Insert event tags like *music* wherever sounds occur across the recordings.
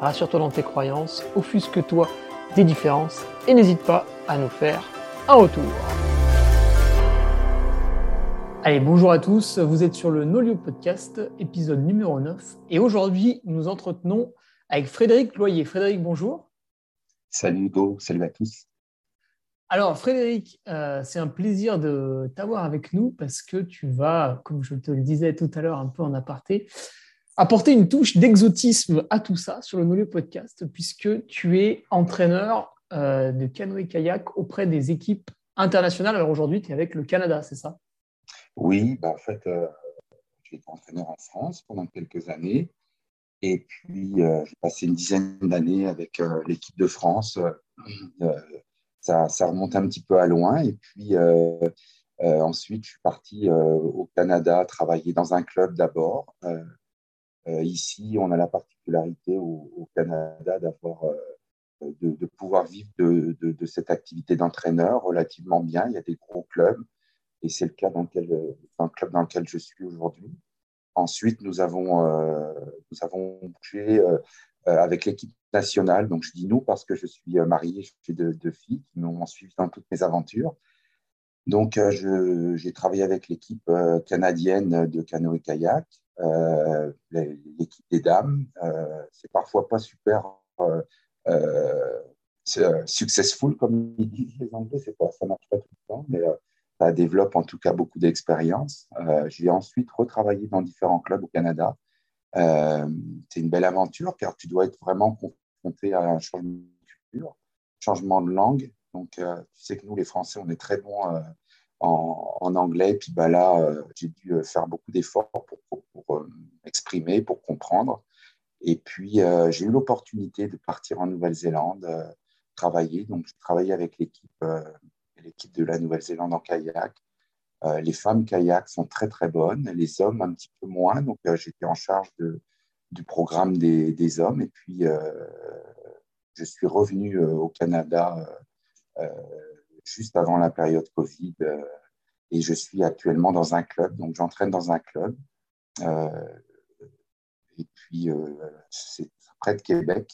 rassure-toi dans tes croyances, offusque-toi des différences et n'hésite pas à nous faire un retour. Allez, bonjour à tous, vous êtes sur le Nolio Podcast, épisode numéro 9, et aujourd'hui nous entretenons avec Frédéric Loyer. Frédéric, bonjour. Salut Hugo, salut à tous. Alors Frédéric, euh, c'est un plaisir de t'avoir avec nous parce que tu vas, comme je te le disais tout à l'heure un peu en aparté, apporter une touche d'exotisme à tout ça sur le Nolio Podcast, puisque tu es entraîneur euh, de canoë-kayak auprès des équipes internationales. Alors aujourd'hui, tu es avec le Canada, c'est ça? Oui, bah en fait, euh, j'ai été entraîneur en France pendant quelques années. Et puis, euh, j'ai passé une dizaine d'années avec l'équipe de France. Ça, ça, remonte un petit peu à loin. Et puis, ensuite, je suis parti au Canada travailler dans un club d'abord. Euh, ici, on a la particularité au, Canada d'avoir euh, de, pouvoir vivre de, cette activité d'entraîneur relativement bien. Il y a des gros clubs et c'est le cas dans, lequel, le club dans lequel je suis aujourd'hui. Ensuite, nous avons, euh, nous avons bougé avec l'équipe nationale. Donc, je dis nous parce que je suis marié, j'ai deux, deux, filles qui m'ont suivi dans toutes mes aventures. Donc, j'ai travaillé avec l'équipe canadienne de canoë-kayak. Euh, l'équipe des dames. Euh, c'est parfois pas super euh, successful, comme ils disent les Anglais. Pas, ça marche pas tout le temps, mais ça développe en tout cas beaucoup d'expérience. J'ai ensuite retravaillé dans différents clubs au Canada. c'est une belle aventure car tu dois être vraiment confronté à un changement de culture, changement de langue. Donc, tu sais que nous, les Français, on est très bons en, anglais. Puis bah, là, euh, j'ai dû euh, faire beaucoup d'efforts pour, pour, euh, m'exprimer, pour comprendre. Et puis, j'ai eu l'opportunité de partir en Nouvelle-Zélande, travailler. Donc, j'ai travaillé avec l'équipe l'équipe de la Nouvelle-Zélande en kayak. les femmes kayak sont très, très bonnes, les hommes un petit peu moins. Donc, j'étais en charge de, du programme des, des, hommes. Et puis, je suis revenu au Canada juste avant la période Covid. Euh, et je suis actuellement dans un club, donc j'entraîne dans un club. Euh, et puis, euh, c'est près de Québec,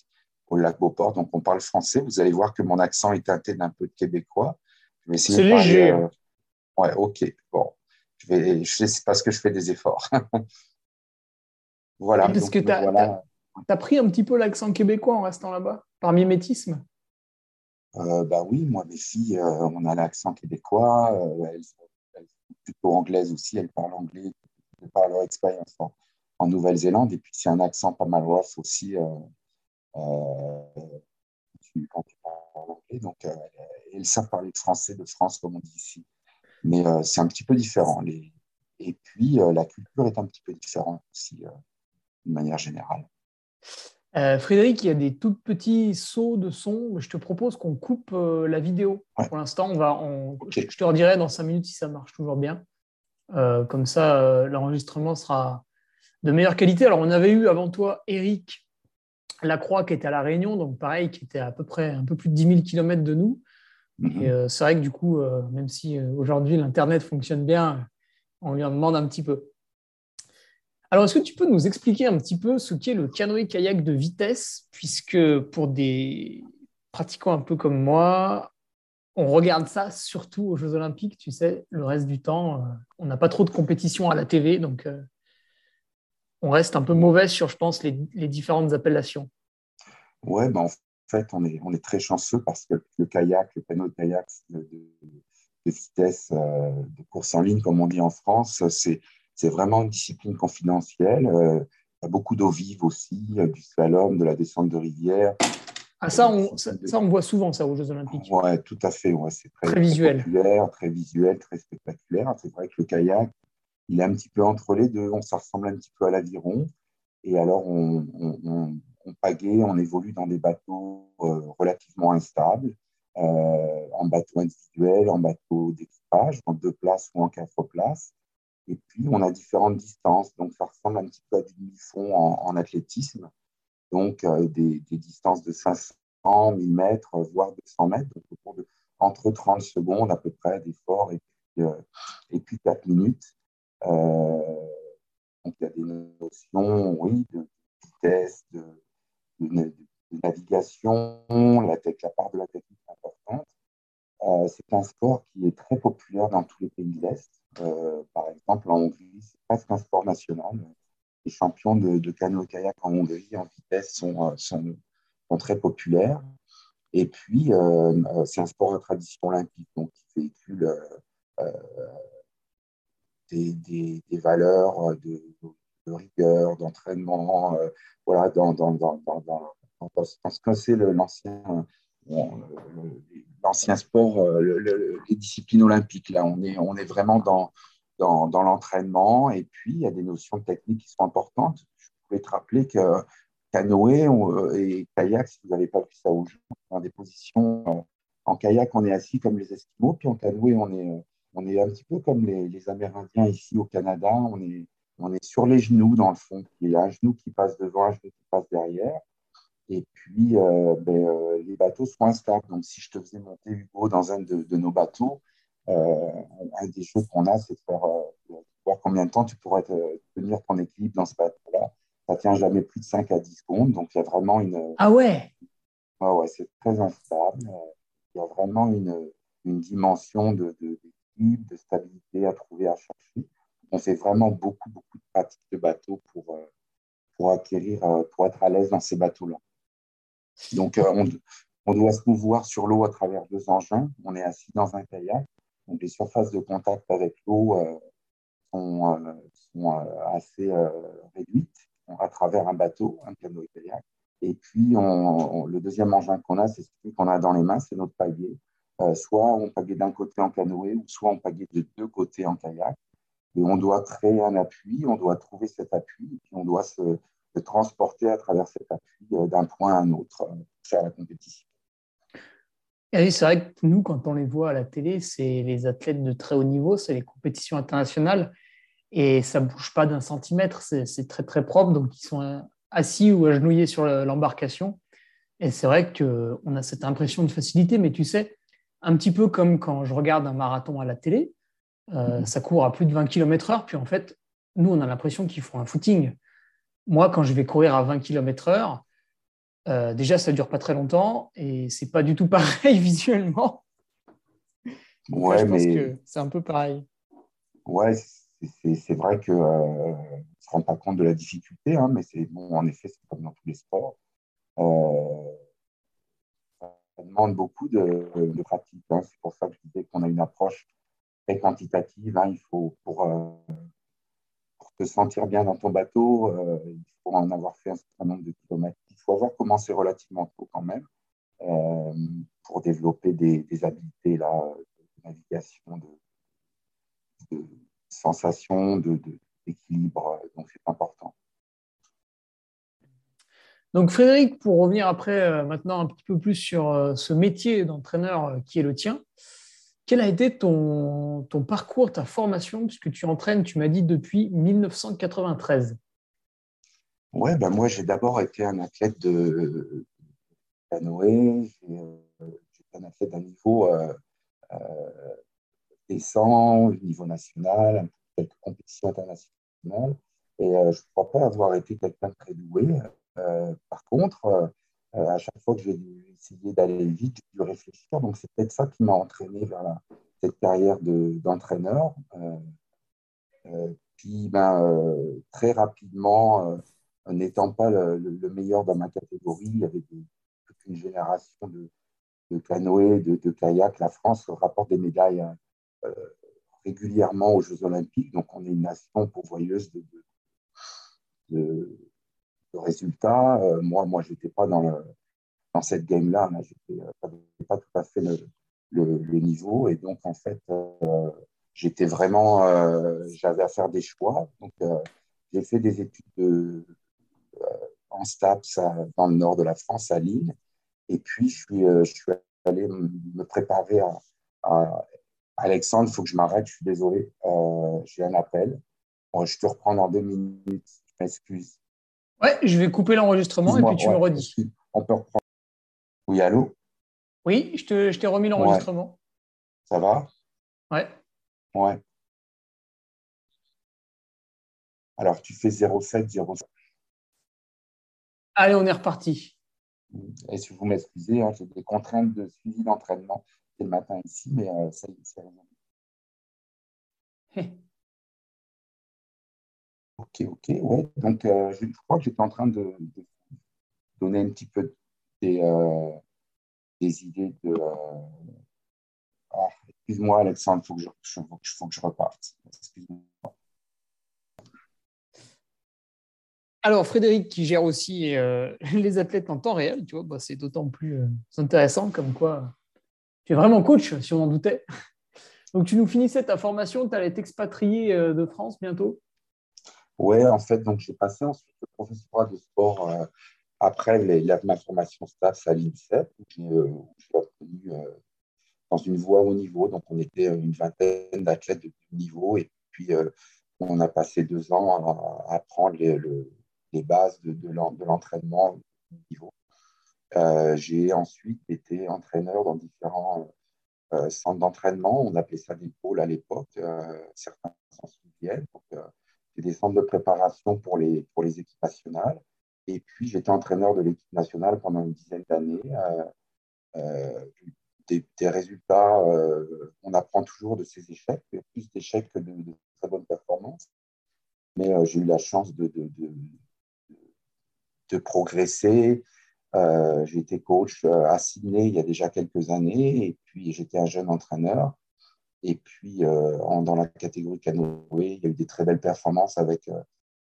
au lac Beauport, donc on parle français. Vous allez voir que mon accent est teinté d'un peu de québécois. C'est léger. Ouais, ok. Bon, je vais, je sais parce que je fais des efforts. *laughs* voilà. Parce que tu as, as, pris un petit peu l'accent québécois en restant là-bas, par mimétisme. Euh, bah oui, moi, mes filles, euh, on a l'accent québécois. Euh, elles, sont, plutôt anglaises aussi. Elles parlent anglais par leur expérience en, Nouvelle-Zélande. Et puis, c'est un accent pas mal rough aussi quand tu parles anglais. Donc, elles savent parler français de France, comme on dit ici. Mais c'est un petit peu différent. Et puis, la culture est un petit peu différente aussi, de manière générale. Euh, Frédéric, il y a des tout petits sauts de son. Je te propose qu'on coupe euh, la vidéo. Pour l'instant, on va, je te redirai dans cinq minutes si ça marche toujours bien. Euh, comme ça, l'enregistrement sera de meilleure qualité. Alors, on avait eu avant toi Eric Lacroix qui était à La Réunion, donc pareil, qui était à peu près un peu plus de 10 000 km de nous. Mhm. c'est vrai que du coup, même si aujourd'hui l'Internet fonctionne bien, on lui en demande un petit peu. Alors, est-ce que tu peux nous expliquer un petit peu ce qu'est le canoë-kayak de vitesse, puisque pour des pratiquants un peu comme moi, on regarde ça surtout aux Jeux Olympiques, tu sais, le reste du temps, euh, on n'a pas trop de compétition à la TV, donc euh, on reste un peu mauvais sur, je pense, les, différentes appellations. Ouais, ben en fait, on est, on est très chanceux parce que le kayak, le canoë-kayak de, vitesse, euh, de course en ligne, comme on dit en France, c'est c'est vraiment une discipline confidentielle. Euh, il y a beaucoup d'eau vive aussi, euh, du slalom, de la descente de rivière. Ah, ça, on, ça, on voit souvent ça aux Jeux Olympiques. Oui, tout à fait. Ouais, c'est très, visuel. très visuel, très spectaculaire. C'est vrai que le kayak, il est un petit peu entre les deux. On, ça ressemble un petit peu à l'aviron. Et alors, on, on, pagaie, on évolue dans des bateaux relativement instables, en bateau individuel, en bateau d'équipage, en deux places ou en quatre places. Et puis, on a différentes distances. Donc, ça ressemble un petit peu à du demi-fond en, athlétisme. Donc, des, des, distances de 500, 1000 mètres, voire 200 mètres. Donc, autour de, entre 30 secondes à peu près d'effort et, puis, et puis 4 minutes. Euh, donc, il y a des notions, oui, de vitesse, de, navigation, la, part de la technique est importante. Euh, c'est un sport qui est très populaire dans tous les pays de l'Est. Euh, par exemple, en Hongrie, c'est presque un sport national. Les champions de, de canoë-kayak en Hongrie en vitesse sont, sont, sont, très populaires. Et puis, c'est un sport à tradition olympique, donc qui véhicule des, valeurs de, rigueur, d'entraînement, euh, voilà, dans, dans, dans, dans, ce que c'est l'ancien l'ancien sport, euh, les disciplines olympiques. Là, on est, on est vraiment dans, dans, l'entraînement. Et puis, il y a des notions techniques qui sont importantes. Je voulais te rappeler que canoë et kayak, si vous n'avez pas vu ça au jeu, dans des positions. Euh, en kayak, on est assis comme les Esquimaux, puis en canoë, on est on est un petit peu comme les, Amérindiens ici au Canada. On est, on est sur les genoux, dans le fond. Il y a un genou qui passe devant, un genou qui passe derrière. Et puis, euh, ben, euh, les bateaux sont instables. Donc, si je te faisais monter Hugo dans un de, nos bateaux, euh, un des choses qu'on a, c'est de faire voir combien de temps tu pourrais tenir ton équilibre dans ce bateau-là. Ça tient jamais plus de 5 à 10 secondes. Donc, il y a vraiment une. Ah ouais? Ah ouais, c'est très instable. Il y a vraiment une, une dimension de, de, de stabilité à trouver, à chercher. On fait vraiment beaucoup, beaucoup de pratiques de bateau pour, pour acquérir, pour être à l'aise dans ces bateaux-là. Donc, euh, on, doit se mouvoir sur l'eau à travers deux engins. On est assis dans un kayak. Donc, les surfaces de contact avec l'eau sont, sont assez réduites à travers un bateau, un canoë-kayak. Et puis, on, le deuxième engin qu'on a, c'est celui qu'on a dans les mains, c'est notre. Euh, soit on pagaie d'un côté en canoë, ou soit on pagaie de deux côtés en kayak. Et on doit créer un appui, on doit trouver cet appui, et puis on doit se, transporter à travers cet appui euh, d'un point à un autre euh, faire la compétition. c'est vrai que nous, quand on les voit à la télé, c'est les athlètes de très haut niveau, c'est les compétitions internationales, et ça ne bouge pas d'un centimètre, c'est très très propre, donc ils sont assis ou agenouillés sur l'embarcation. Et c'est vrai qu'on a cette impression de facilité, mais tu sais, un petit peu comme quand je regarde un marathon à la télé, euh, mhm. ça court à plus de 20 km/h, puis en fait, nous, on a l'impression qu'ils font un footing. Moi, quand je vais courir à 20 km/h, euh, déjà, ça ne dure pas très longtemps et c'est pas du tout *laughs* pareil visuellement. Ouais, je pense que c'est un peu pareil. Ouais, c'est vrai qu'on euh, ne se rend pas compte de la difficulté, hein, mais c'est bon, en effet, c'est comme dans tous les sports. Euh, ça demande beaucoup de, de pratique. Hein. C'est pour ça que je disais qu'on a une approche très quantitative. Hein. Il faut, pour, euh, te sentir bien dans ton bateau, euh, il faut en avoir fait un certain nombre de kilomètres. Il faut avoir commencé relativement tôt quand même euh, pour développer des, habiletés là, de navigation, de, de sensation, d'équilibre. Donc, c'est important. Donc Frédéric, pour revenir après euh, maintenant un petit peu plus sur euh, ce métier d'entraîneur euh, qui est le tien, quel a été ton, parcours, ta formation, puisque tu entraînes, tu m'as dit, depuis 1993 Ouais, ben moi j'ai d'abord été un athlète de canoë, j'ai un athlète d'un niveau décent, niveau national, quelques compétitions internationales, et je ne crois pas avoir été quelqu'un de très doué. Euh, par contre, euh, à chaque fois que j'ai dû essayer d'aller vite, j'ai dû réfléchir. Donc, c'est peut-être ça qui m'a entraîné vers cette carrière d'entraîneur. Euh, puis, ben, très rapidement, n'étant pas le, meilleur dans ma catégorie, il y avait toute une génération de, de canoës, de, de kayak. La France rapporte des médailles régulièrement aux Jeux Olympiques. Donc, on est une nation pourvoyeuse de, de, le résultat. Euh, moi, moi, j'étais pas dans, le, dans cette game-là. Je n'avais pas tout à fait le, le, niveau. Et donc, en fait, euh, j'étais vraiment, euh, j'avais à faire des choix. Donc, j'ai fait des études de, en STAPS dans le nord de la France, à Lille. Et puis, je suis, je suis allé me préparer à, Alexandre, il faut que je m'arrête, je suis désolé, j'ai un appel. je te reprends dans deux minutes, je m'excuse. Ouais, je vais couper l'enregistrement et puis tu me redis. On peut reprendre. Oui, allô? Oui, je t'ai je remis l'enregistrement. Ça va? Ouais. Ouais. Alors, tu fais 07, 07. Allez, on est reparti. Et si vous m'excusez, hein, j'ai des contraintes de suivi d'entraînement le matin ici, mais euh, ça c'est Ok, ok, ouais. Donc, euh, je crois que j'étais en train de, donner un petit peu des, euh, idées de. Ah, excuse-moi, Alexandre, il faut, que je, faut que je reparte. Excuse-moi. Alors, Frédéric, qui gère aussi euh, *laughs* les athlètes en temps réel, tu vois, bah, c'est d'autant plus euh, intéressant comme quoi tu es vraiment coach, si on en doutait. *laughs* Donc, tu nous finissais ta formation, tu allais t'expatrier euh, de France bientôt Oui, en fait, donc j'ai passé ensuite le professorat de sport après les, ma formation staff à l'INSEP, où j'ai obtenu dans une voie haut niveau. Donc, on était une vingtaine d'athlètes de haut niveau et puis on a passé deux ans à, apprendre le les bases de, de l'entraînement niveau. Euh, j'ai ensuite été entraîneur dans différents euh, centres d'entraînement. On appelait ça des pôles à l'époque. Euh, certains s'en souviennent. Des centres de préparation pour les, pour les équipes nationales. Et puis, j'étais entraîneur de l'équipe nationale pendant une dizaine d'années. Des, résultats, on apprend toujours de ces échecs, plus d'échecs que de, très bonnes performances. Mais j'ai eu la chance de, de progresser. Euh, j'ai été coach euh, à Sydney il y a déjà quelques années, et puis j'étais un jeune entraîneur. Et puis, euh, dans la catégorie canoë, il y a eu des très belles performances avec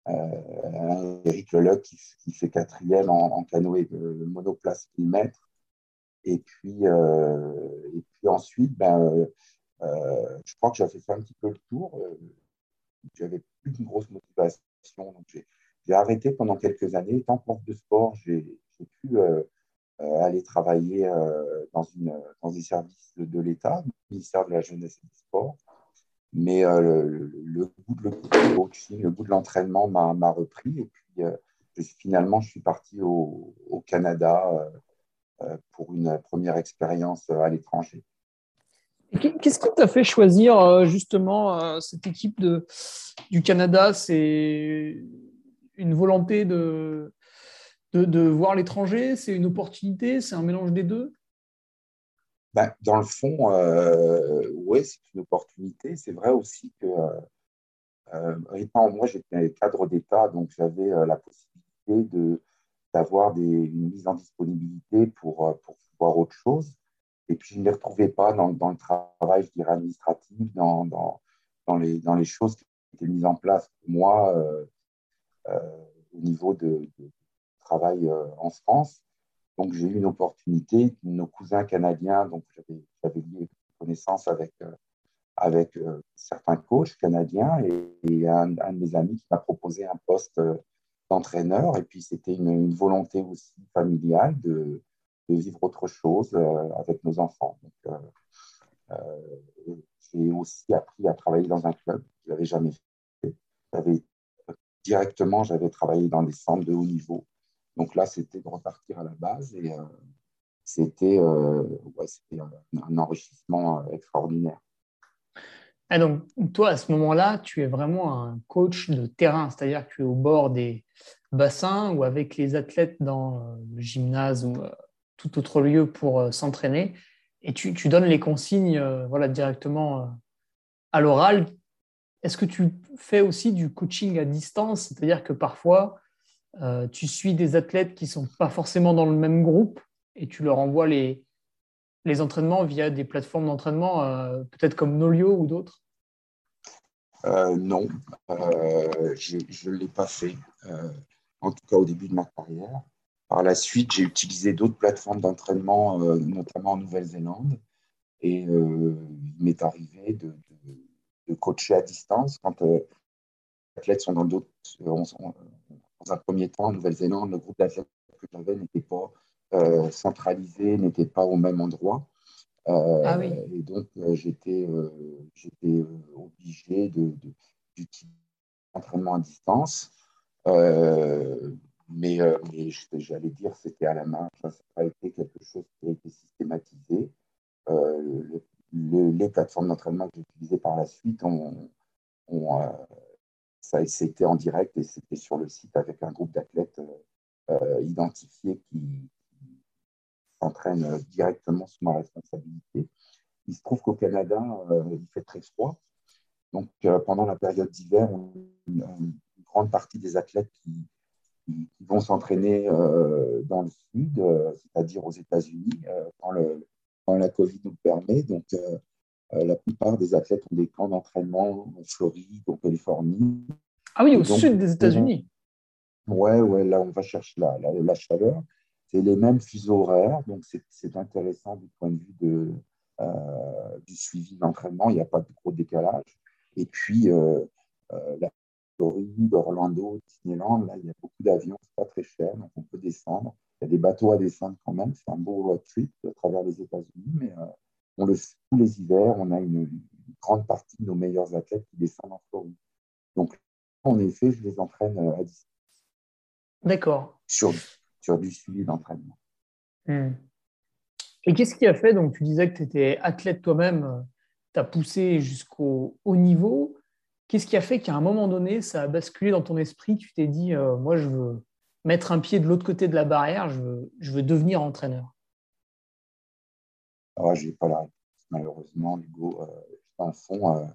Eric Leluc qui, fait quatrième en, canoë monoplace 1000 mètres. Et puis, et puis ensuite, ben, je crois que j'avais fait un petit peu le tour. J'avais plus une grosse motivation, donc j'ai arrêté pendant quelques années. Étant prof de sport, j'ai pu euh, euh, aller travailler euh, dans, une, dans des services de, l'État, le ministère de la Jeunesse et du Sport. Mais le, goût de, le le goût de l'entraînement m'a repris. Et puis, finalement, je suis parti au, au Canada pour une première expérience à l'étranger. Qu'est-ce qui t'a fait choisir justement cette équipe de, du Canada? C'est une volonté de, de, voir l'étranger C'est une opportunité C'est un mélange des deux? Ben, Dans le fond, euh, oui, c'est une opportunité. C'est vrai aussi que, euh, étant, moi, j'étais cadre d'État, donc j'avais euh, la possibilité de, d'avoir une mise en disponibilité pour, euh, pour voir autre chose. Et puis, je ne les retrouvais pas dans, dans le travail, je dirais, administratif, dans, dans, dans, les, dans les choses qui étaient mises en place pour moi euh, au niveau de, travail euh, en France. Donc, j'ai eu une opportunité. Nos cousins canadiens, donc j'avais lié connaissance avec, euh, avec certains coachs canadiens et, un, de mes amis qui m'a proposé un poste d'entraîneur. Et puis, c'était une, volonté aussi familiale de, vivre autre chose avec nos enfants. J'ai aussi appris à travailler dans un club que je n'avais jamais fait. Directement, j'avais travaillé dans des centres de haut niveau. Donc là, c'était de repartir à la base et euh, c'était euh, un, enrichissement euh, extraordinaire. Ah donc, toi, à ce moment-là, tu es vraiment un coach de terrain, c'est-à-dire que tu es au bord des bassins ou avec les athlètes dans le gymnase ou tout autre lieu pour s'entraîner et tu, tu, donnes les consignes voilà, directement à l'oral est-ce que tu fais aussi du coaching à distance? C'est-à-dire que parfois, euh, tu suis des athlètes qui ne sont pas forcément dans le même groupe et tu leur envoies les, les entraînements via des plateformes d'entraînement, euh, peut-être comme Nolio ou d'autres? Euh, Non, je ne l'ai pas fait, en tout cas au début de ma carrière. Par la suite, j'ai utilisé d'autres plateformes d'entraînement, notamment en Nouvelle-Zélande. Et il m'est arrivé de, coacher à distance quand les athlètes sont dans d'autres, un premier temps, en Nouvelle-Zélande, le groupe d'athlètes que j'avais n'était pas centralisé, n'était pas au même endroit. ah oui. Et donc, j'étais obligé d'utiliser l'entraînement à distance. mais, mais j'allais dire, c'était à la main. ça n'a pas été quelque chose qui a été systématisé. les plateformes d'entraînement que j'ai utilisées par la suite ont, ont ça c'était en direct et c'était sur le site avec un groupe d'athlètes euh, identifiés qui, s'entraînent directement sous ma responsabilité. Il se trouve qu'au Canada, euh, il fait très froid. Donc, euh, pendant la période d'hiver, une, grande partie des athlètes qui, vont s'entraîner dans le sud, c'est-à-dire aux États-Unis, quand, quand, la Covid nous le permet. Donc, la plupart des athlètes ont des camps d'entraînement en Floride, en Californie. Ah oui, au sud des États-Unis. Ouais, ouais, là, on va chercher la, la, chaleur. C'est les mêmes fuseaux horaires, donc c'est intéressant du point de vue de, euh, du suivi d'entraînement. Il n'y a pas de gros décalage. Et puis, euh, euh, la Floride, Orlando, Disneyland, là, il y a beaucoup d'avions, c'est pas très cher, donc on peut descendre. Il y a des bateaux à descendre quand même. C'est un beau road trip à travers les États-Unis, mais on le, tous les hivers, on a une, une, grande partie de nos meilleurs athlètes qui descendent en Floride. Donc, en effet, je les entraîne à distance. D'accord. Sur, sur du suivi d'entraînement. Hmm. Et qu'est-ce qui a fait, donc tu disais que tu étais athlète toi-même, tu as poussé jusqu'au haut niveau. Qu'est-ce qui a fait qu'à un moment donné, ça a basculé dans ton esprit, tu t'es dit, euh, moi je veux mettre un pied de l'autre côté de la barrière, je veux, je veux devenir entraîneur? Ah, Je n'ai pas la réponse, malheureusement, Hugo. Euh, en fond, euh,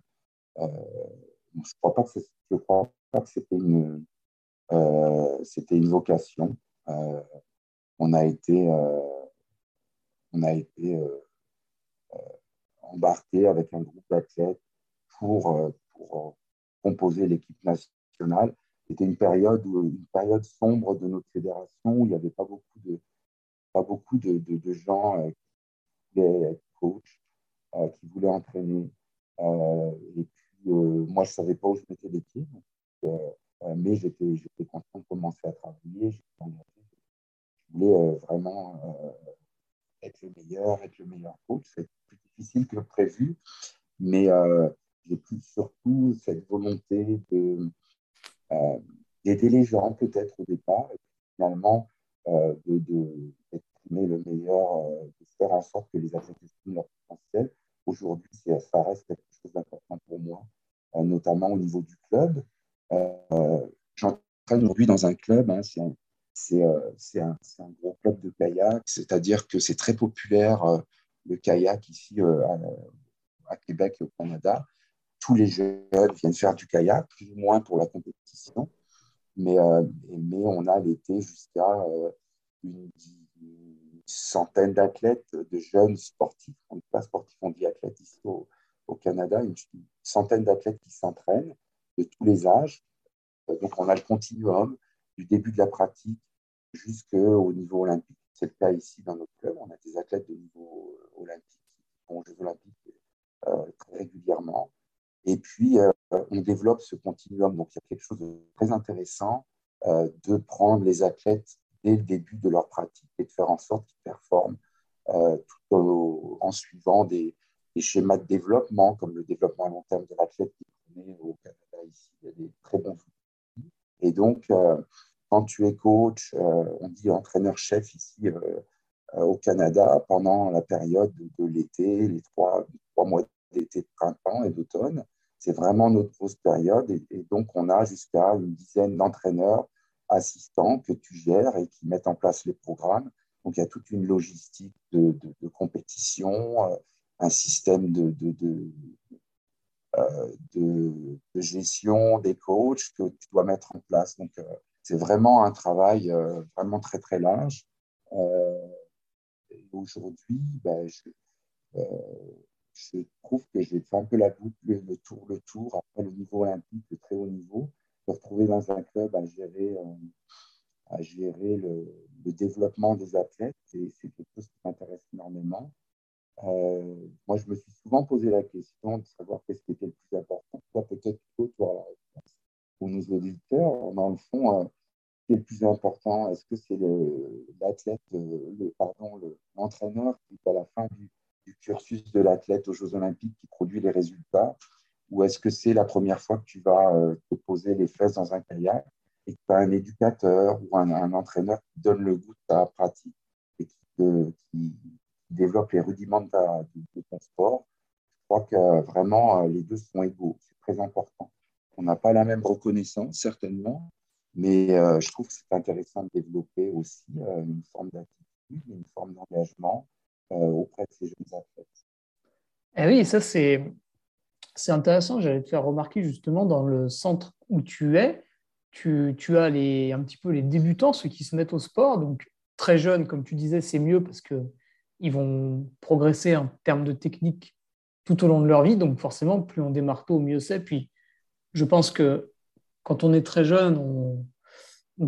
euh, je ne crois pas que c'était une, euh, c'était une vocation. On a été, on a été embarqué avec un groupe d'athlètes pour, pour composer l'équipe nationale. C'était une période, une période sombre de notre fédération où il n'y avait pas beaucoup de, pas beaucoup de, gens qui voulaient être coach, qui voulaient entraîner. et puis, moi, je ne savais pas où je mettais les pieds. Euh, mais j'étais content de commencer à travailler. Je voulais euh, vraiment euh, être le meilleur, être le meilleur coach. C'est plus difficile que prévu, mais j'ai plus surtout cette volonté de d'aider les gens peut-être au départ et finalement euh, d'exprimer le meilleur, de faire en sorte que les athlètes expriment leur potentiel. Aujourd'hui, ça reste quelque chose d'important pour moi, notamment au niveau du club. Euh, j'entraîne aujourd'hui dans un club, hein, c'est un, gros club de kayak, c'est-à-dire que c'est très populaire euh, le kayak ici euh, à, Québec et au Canada. Tous les jeunes viennent faire du kayak, plus ou moins pour la compétition, mais, mais on a l'été jusqu'à une, centaine d'athlètes, de jeunes sportifs, on n'est pas sportifs, on dit athlètes ici au, Canada, une centaine d'athlètes qui s'entraînent de tous les âges. Euh, donc, on a le continuum du début de la pratique jusqu'au niveau olympique. C'est le cas ici dans notre club. On a des athlètes de niveau euh, olympique qui vont aux Jeux olympiques euh, régulièrement. Et puis, on développe ce continuum. Donc, il y a quelque chose de très intéressant de prendre les athlètes dès le début de leur pratique et de faire en sorte qu'ils performent tout en suivant des, schémas de développement, comme le développement à long terme de l'athlète qui est au Canada ici. Il y a des très bons outils. Et donc, euh, quand tu es coach, euh, on dit entraîneur-chef ici euh, au Canada pendant la période de, l'été, les trois mois d'été, de printemps et d'automne, c'est vraiment notre grosse période. Et, donc, on a jusqu'à une dizaine d'entraîneurs assistants que tu gères et qui mettent en place les programmes. Donc, il y a toute une logistique de, compétition, un système de, euh, de, gestion des coachs que tu dois mettre en place. Donc, euh, c'est vraiment un travail euh, vraiment très, très large. Aujourd'hui, ben, je, je, trouve que j'ai fait un peu la boucle, le tour, le tour, après le niveau olympique, le très haut niveau, me retrouver dans un club à gérer, à gérer le, développement des athlètes. Et c'est quelque chose qui m'intéresse énormément. Euh, moi, je me suis souvent posé la question de savoir qu'est-ce qui était le plus important. Toi, peut-être toi, la réponse. Pour nos auditeurs, dans le fond, euh, qui est le plus important Est-ce que c'est l'athlète, le, pardon, l'entraîneur qui est à la fin du, cursus de l'athlète aux Jeux Olympiques qui produit les résultats? Ou est-ce que c'est la première fois que tu vas euh, te poser les fesses dans un kayak et que tu as un éducateur ou un, entraîneur qui donne le goût de ta pratique et qui, développe les rudiments de, de, ton sport? Je crois que vraiment, euh, les deux sont égaux. C'est très important. On n'a pas la même reconnaissance, certainement, mais euh, je trouve que c'est intéressant de développer aussi euh, une forme d'attitude, une forme d'engagement euh, auprès de ces jeunes athlètes. Eh oui, ça c'est, c'est intéressant. J'allais te faire remarquer justement dans le centre où tu es, tu, tu, as les, un petit peu les débutants, ceux qui se mettent au sport. Donc très jeunes, comme tu disais, c'est mieux parce qu'ils vont progresser en termes de technique tout au long de leur vie. Donc forcément, plus on démarre tôt, mieux c'est. Puis je pense que quand on est très jeune, on,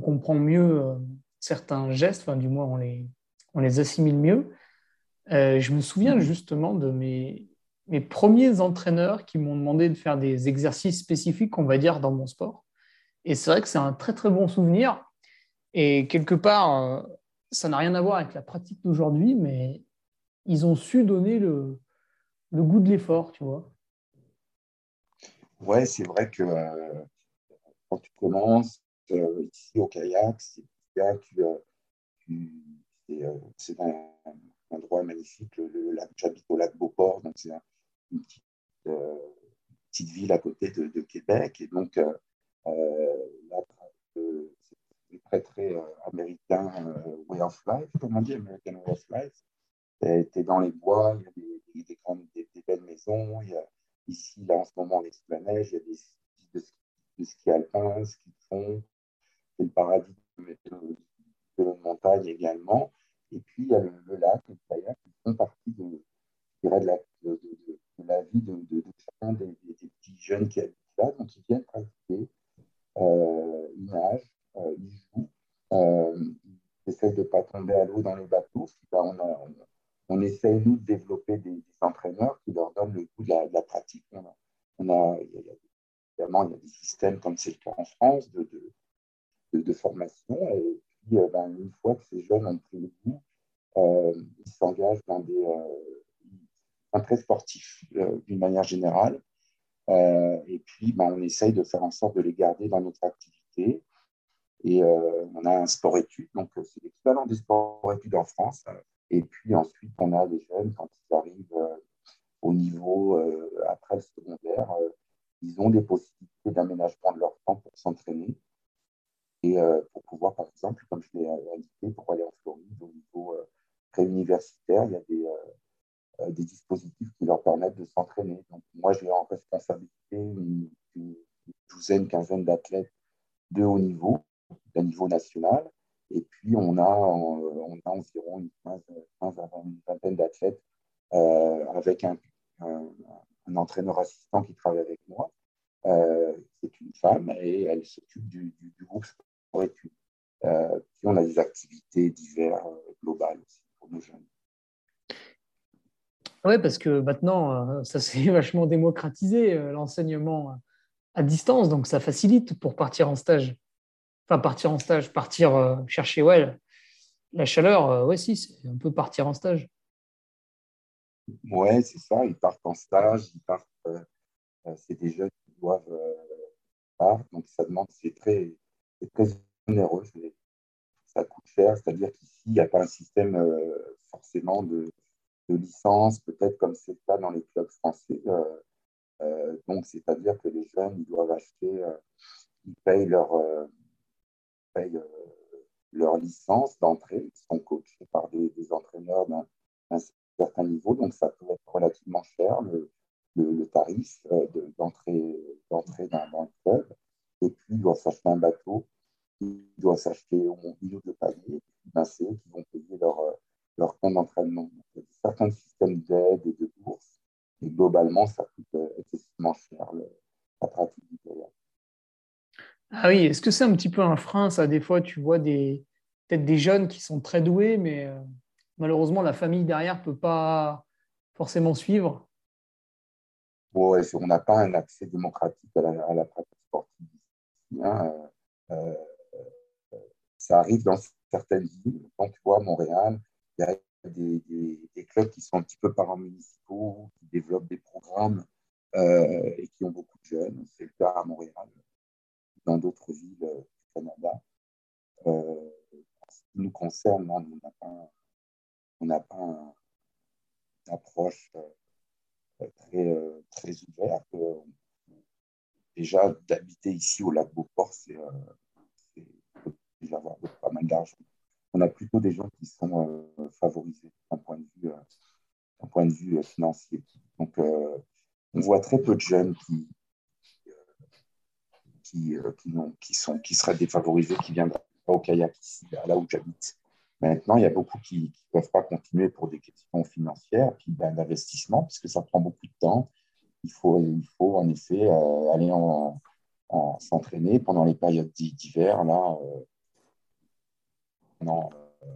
comprend mieux euh, certains gestes, enfin, du moins on les, on les assimile mieux. Euh, je me souviens justement de mes, mes premiers entraîneurs qui m'ont demandé de faire des exercices spécifiques, on va dire, dans mon sport. Et c'est vrai que c'est un très très bon souvenir. Et quelque part, euh, ça n'a rien à voir avec la pratique d'aujourd'hui, mais ils ont su donner le, goût de l'effort, tu vois. Ouais, c'est vrai que quand tu commences euh, ici au kayak, c'est euh, euh, un, endroit magnifique. Le, J'habite au lac Beauport, donc c'est une petite, ville à côté de, Québec. Et donc, là, c'est très, très américain way of life, comme on dit, American way of life. Tu es dans les bois, il y a des, des, grandes, des, belles maisons. Il y a, ici, là, en ce moment, neige, il y a des sites de de ski alpin, ski de fond, c'est le paradis de, de, montagne également. Et puis, il y a le, lac, le kayak, qui font partie de, de, la, vie de, chacun des, petits jeunes qui habitent là. Donc, ils viennent pratiquer, euh, ils nagent, euh, ils jouent, euh, ils essaient de ne pas tomber à l'eau dans les bateaux. on, on, essaie, nous, de développer des, entraîneurs qui leur donnent le goût de la, pratique. On a, a, il y a Évidemment, il y a des systèmes, comme c'est le cas en France, de, formation. Et puis, euh, ben, une fois que ces jeunes ont pris le goût, euh, ils s'engagent dans des. Euh, très sportifs, d'une manière générale. et puis, ben, on essaye de faire en sorte de les garder dans notre activité. Et on a un sport-études, donc c'est l'équivalent des sports-études en France. Et puis ensuite, on a les jeunes, quand ils arrivent au niveau après le secondaire, ils ont des possibilités d'aménagement de leur temps pour s'entraîner et euh, pour pouvoir, par exemple, comme je l'ai euh, indiqué, pour aller en Floride au niveau euh, préuniversitaire, il y a des, des, dispositifs qui leur permettent de s'entraîner. Donc, moi, j'ai en responsabilité une, douzaine, quinzaine d'athlètes de haut niveau, d'un niveau national. Et puis, on a, a environ une, 15, une vingtaine d'athlètes avec un, entraîneur assistant qui travaille avec moi. Euh, c'est une femme et elle s'occupe du, groupe sport études. Euh, puis on a des activités diverses euh, globales aussi pour nos jeunes. Oui, parce que maintenant, ça s'est *laughs* vachement démocratisé, l'enseignement à distance, donc ça facilite pour partir en stage. Enfin, partir en stage, partir chercher ouais, la chaleur, ouais, si, c'est un peu partir en stage. Ouais, c'est ça. Ils partent en stage, ils partent. Euh, euh, c'est des jeunes qui doivent euh, partir. Donc ça demande, c'est très, très onéreux. Ça coûte cher. C'est-à-dire qu'ici, il n'y a pas un système forcément de, de licence, peut-être comme c'est le cas dans les clubs français. donc, c'est-à-dire que les jeunes, ils doivent acheter, ils payent leur, payent, leur licence d'entrée. Ils sont coachés par des, entraîneurs d'un certains niveaux, donc ça peut être relativement cher, le, le, tarif euh, d'entrée dans, le club. Et puis, il doit s'acheter un bateau, il doit s'acheter une ou deux paliers, ben, c'est eux qui vont payer leur, euh, leur compte d'entraînement. Il y a certains systèmes d'aide et de bourse, et globalement, ça coûte euh, excessivement cher la pratique du kayak. Ah oui, est-ce que c'est un petit peu un frein, ça? Des fois, tu vois des peut-être des jeunes qui sont très doués, mais malheureusement, la famille derrière ne peut pas forcément suivre. Ouais, on n'a pas un accès démocratique à la, pratique sportive. Hein. Euh, euh, ça arrive dans certaines villes. Quand tu vois, Montréal, il y a des, clubs qui sont un petit peu paramunicipaux, qui développent des programmes et qui ont beaucoup de jeunes. C'est le cas à Montréal, dans d'autres villes du Canada. Euh, ce qui nous concerne, on n'a pas, on n'a pas une approche très, très ouverte. Déjà, d'habiter ici au lac Beauport, c'est déjà avoir pas mal d'argent. On a plutôt des gens qui sont euh, favorisés d'un point de vue, euh, euh, financier. Donc, on voit très peu de jeunes qui, qui, sont, qui seraient défavorisés, qui viendraient au kayak ici, là où j'habite. Maintenant, il y a beaucoup qui ne peuvent pas continuer pour des questions financières, puis ben, d'investissement, puisque ça prend beaucoup de temps. Il faut, il faut en effet aller en, en s'entraîner pendant les périodes d'hiver, là, pendant euh,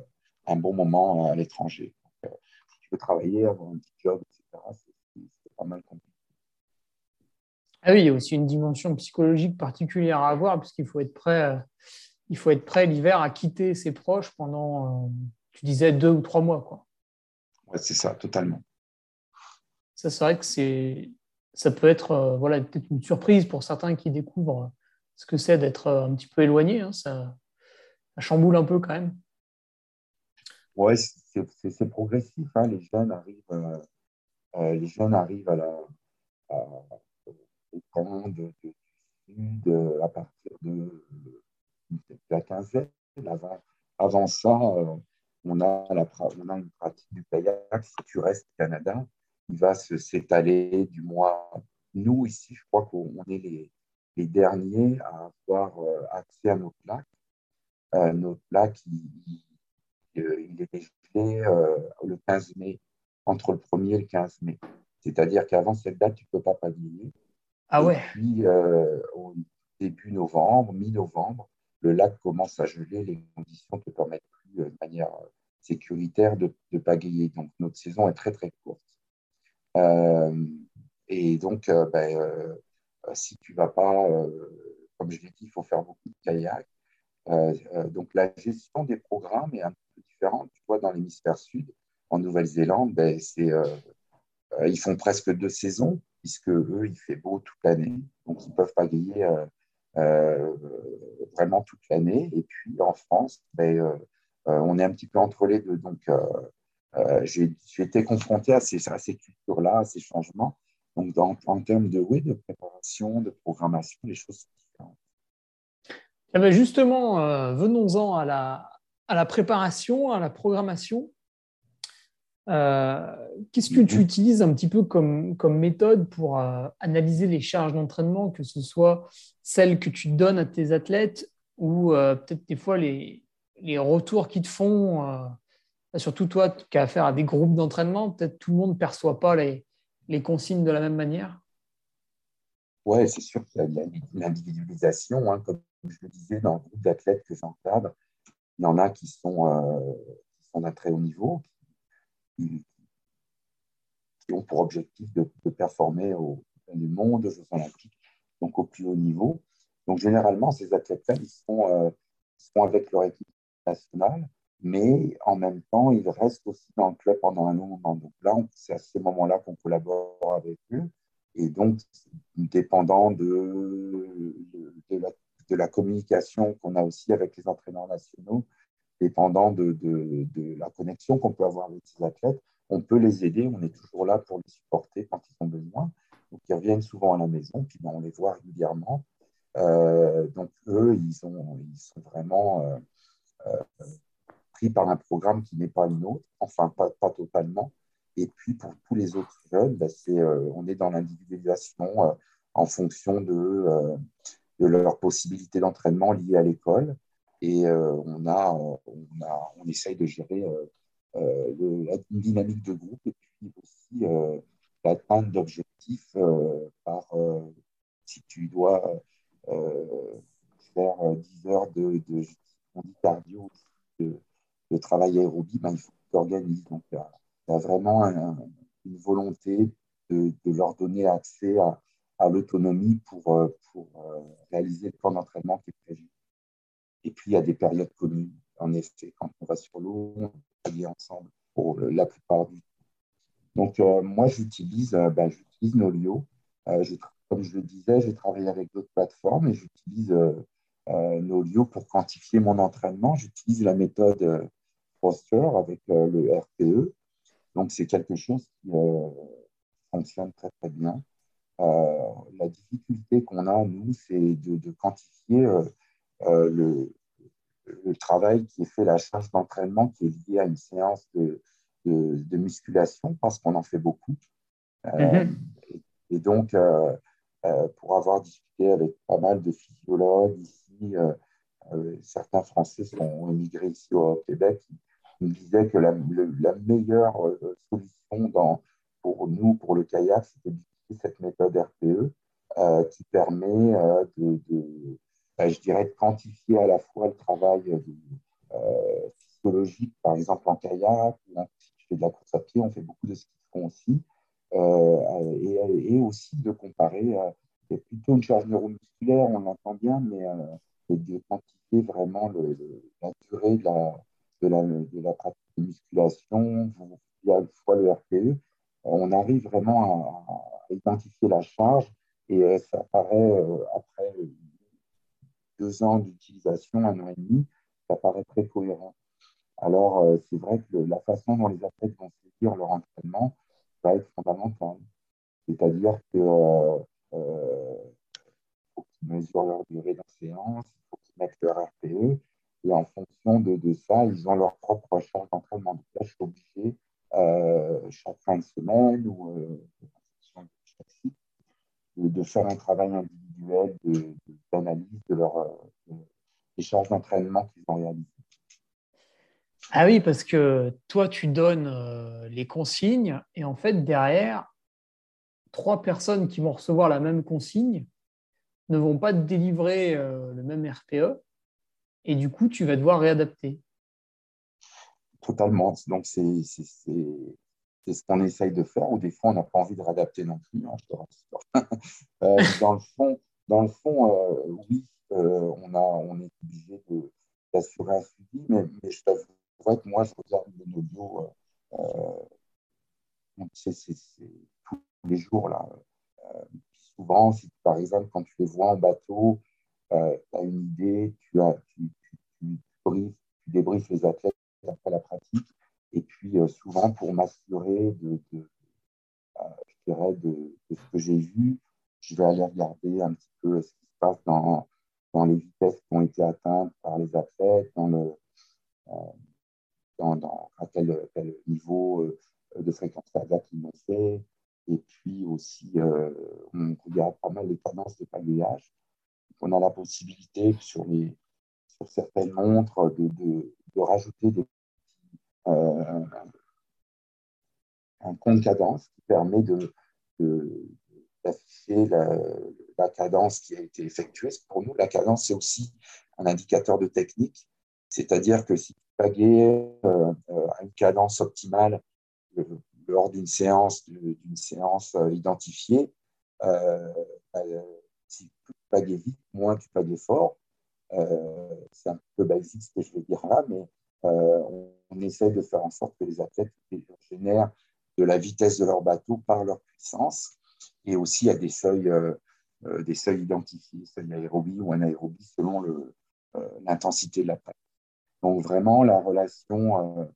un bon moment à l'étranger. Euh, si tu veux travailler, avoir un petit job, etc., c'est pas mal compliqué. Ah oui, il y a aussi une dimension psychologique particulière à avoir, puisqu'il faut être prêt, euh, il faut être prêt l'hiver à quitter ses proches pendant, tu disais, deux ou trois mois. Quoi. Ouais, c'est ça, totalement. Ça, c'est vrai que c'est, ça peut être voilà, peut-être une surprise pour certains qui découvrent ce que c'est d'être un petit peu éloigné. Hein. ça, chamboule un peu quand même. Oui, c'est progressif. Hein. Les jeunes arrivent, euh, euh, les jeunes arrivent au camp du sud euh, à partir de, la quinzaine. Avant, avant ça, on a, la, une pratique du kayak. Si tu restes au Canada, il va s'étaler du mois. Nous, ici, je crois qu'on est les, derniers à avoir accès à notre lac. Euh, notre lac, il, il, est gelé euh, le 15 mai, entre le 1er et le 15 mai. C'est-à-dire qu'avant cette date, tu ne peux pas pavillonner. Ah ouais. Et puis, euh, au début novembre, mi-novembre, le lac commence à geler, les conditions ne te permettent plus de manière sécuritaire de, de pagayer. Donc, notre saison est très, très courte. et donc, ben, si tu ne vas pas, comme je l'ai dit, il faut faire beaucoup de kayak. Euh, euh, donc la gestion des programmes est un peu différente. Tu vois, dans l'hémisphère sud, en Nouvelle-Zélande, ben, euh, ils font presque deux saisons, puisque eux, il fait beau toute l'année. Donc, ils ne peuvent pas gagner vraiment toute l'année. Et puis, en France, ben, on est un petit peu entre les deux. Donc, j'ai, été confronté à ces, cultures-là, à ces changements. Donc, en termes de, oui, de préparation, de programmation, les choses sont. Eh ben, justement, euh, venons-en à la, à la préparation, à la programmation. Euh, qu'est-ce que tu utilises un petit peu comme, comme méthode pour euh, analyser les charges d'entraînement, que ce soit celles que tu donnes à tes athlètes ou peut-être des fois les, les retours qu'ils te font, surtout toi qui as affaire à des groupes d'entraînement, peut-être tout le monde ne perçoit pas les, les consignes de la même manière? Oui, c'est sûr qu'il y a l'individualisation, hein, comme je le disais, dans le groupe d'athlètes que j'encadre, il y en a qui sont, euh, qui sont d'un très haut niveau, qui, ont pour objectif de, performer au du monde, aux Jeux Olympiques, donc au plus haut niveau. Donc généralement, ces athlètes-là, ils sont, euh, sont avec leur équipe nationale, mais en même temps, ils restent aussi dans le club pendant un long moment. Donc là, c'est à ce moment-là qu'on collabore avec eux. Et donc, dépendant de, de, la de la communication qu'on a aussi avec les entraîneurs nationaux, dépendant de, la connexion qu'on peut avoir avec ces athlètes, on peut les aider, on est toujours là pour les supporter quand ils ont besoin. Donc, ils reviennent souvent à la maison, puis ben, on les voit régulièrement. Euh, donc, eux, ils, ont, ils sont vraiment euh, euh, pris par un programme qui n'est pas le nôtre, enfin, pas, pas totalement. Et puis, pour tous les autres jeunes, ben, c'est, on est dans l'individualisation en fonction de, de leurs possibilités d'entraînement liées à l'école. Et euh, on, a, on, a, on essaye de gérer euh, euh, la dynamique de groupe et puis aussi l'atteinte d'objectifs par si tu dois faire 10 heures de, de, cardio, de, de, travail aérobie, ben, il faut que tu organises. Donc, il y, a, vraiment une volonté de, de, leur donner accès à, à l'autonomie pour, pour réaliser le plan d'entraînement qui est prévu. Et puis, il y a des périodes communes. En effet, quand on va sur l'eau, on travaille ensemble pour la plupart du temps. Donc, moi, j'utilise ben, Nolio. comme je le disais, j'ai travaillé avec d'autres plateformes et j'utilise Nolio pour quantifier mon entraînement. J'utilise la méthode Foster avec le RPE. Donc, c'est quelque chose qui fonctionne très, très bien. Euh, la difficulté qu'on a, nous, c'est de, quantifier euh, euh, le, le, travail qui est fait, la charge d'entraînement qui est liée à une séance de, de, musculation, parce qu'on en fait beaucoup. Mm-hmm. et, donc, pour avoir discuté avec pas mal de physiologues ici, certains Français sont émigrés ici au Québec, ils me disaient que la, la meilleure solution dans, pour nous, pour le kayak, c'était cette méthode RPE euh, qui permet euh, de, bah, je dirais, de quantifier à la fois le travail euh, physiologique, par exemple en kayak, si tu fais de la course à pied, on fait beaucoup de ski de fond aussi, et, aussi de comparer, c'est plutôt une charge neuromusculaire, on l'entend bien, mais de quantifier vraiment la durée de la, de la, de la pratique de musculation, via fois le RPE, on arrive vraiment à, identifier la charge et euh, ça paraît, euh, après deux ans d'utilisation, un an et demi, ça paraît très cohérent. Alors, euh, c'est vrai que la façon dont les athlètes vont saisir leur entraînement va être fondamentale. C'est-à-dire que faut qu'ils mesurent leur durée de séance, il faut qu'ils mettent leur RPE, et en fonction de, de, ça, ils ont leur propre charge d'entraînement. Donc là, je suis obligé, chaque fin de semaine ou de, faire un travail individuel d'analyse de, leur, euh, des charges d'entraînement qu'ils ont réalisées. Ah oui, parce que toi, tu donnes euh, les consignes et en fait, derrière, trois personnes qui vont recevoir la même consigne ne vont pas te délivrer euh, le même RPE et du coup, tu vas devoir réadapter. Totalement. Donc, c'est ce qu'on essaye de faire, ou des fois on n'a pas envie de réadapter non plus, hein, *laughs* euh, dans le fond, dans le fond euh, oui, euh, on, a, on est obligé d'assurer un suivi, mais, mais je t'avoue que moi, je regarde le audio c'est tous les jours. Là. souvent, si par exemple, quand tu les vois en bateau, tu as une idée, tu, as, tu, tu, tu débriefes les athlètes après la pratique, et puis, euh, souvent, pour m'assurer de, de, euh, de, ce que j'ai vu, je vais aller regarder un petit peu ce qui se passe dans, dans les vitesses qui ont été atteintes par les athlètes, dans le, euh, dans, à quel, quel, niveau de fréquence cardiaque ils ont fait. Et puis aussi, on regarde pas mal les tendances de pagayage. On a la possibilité sur, les, sur certaines montres de, de, de rajouter des euh, un compte cadence qui permet de, d'afficher la, cadence qui a été effectuée. Pour nous, la cadence, c'est aussi un indicateur de technique, c'est-à-dire que si tu pagais euh, à une cadence optimale euh, lors d'une séance, d'une séance identifiée, si plus tu pagais vite, moins tu pagais fort. c'est un peu basique ce que je vais dire là, mais on, on essaie de faire en sorte que les athlètes génèrent de la vitesse de leur bateau par leur puissance. Et aussi, a des seuils, euh, euh, des seuils identifiés, seuil aérobie ou anaérobie, selon euh, l'intensité de la pratique. Donc, vraiment, la relation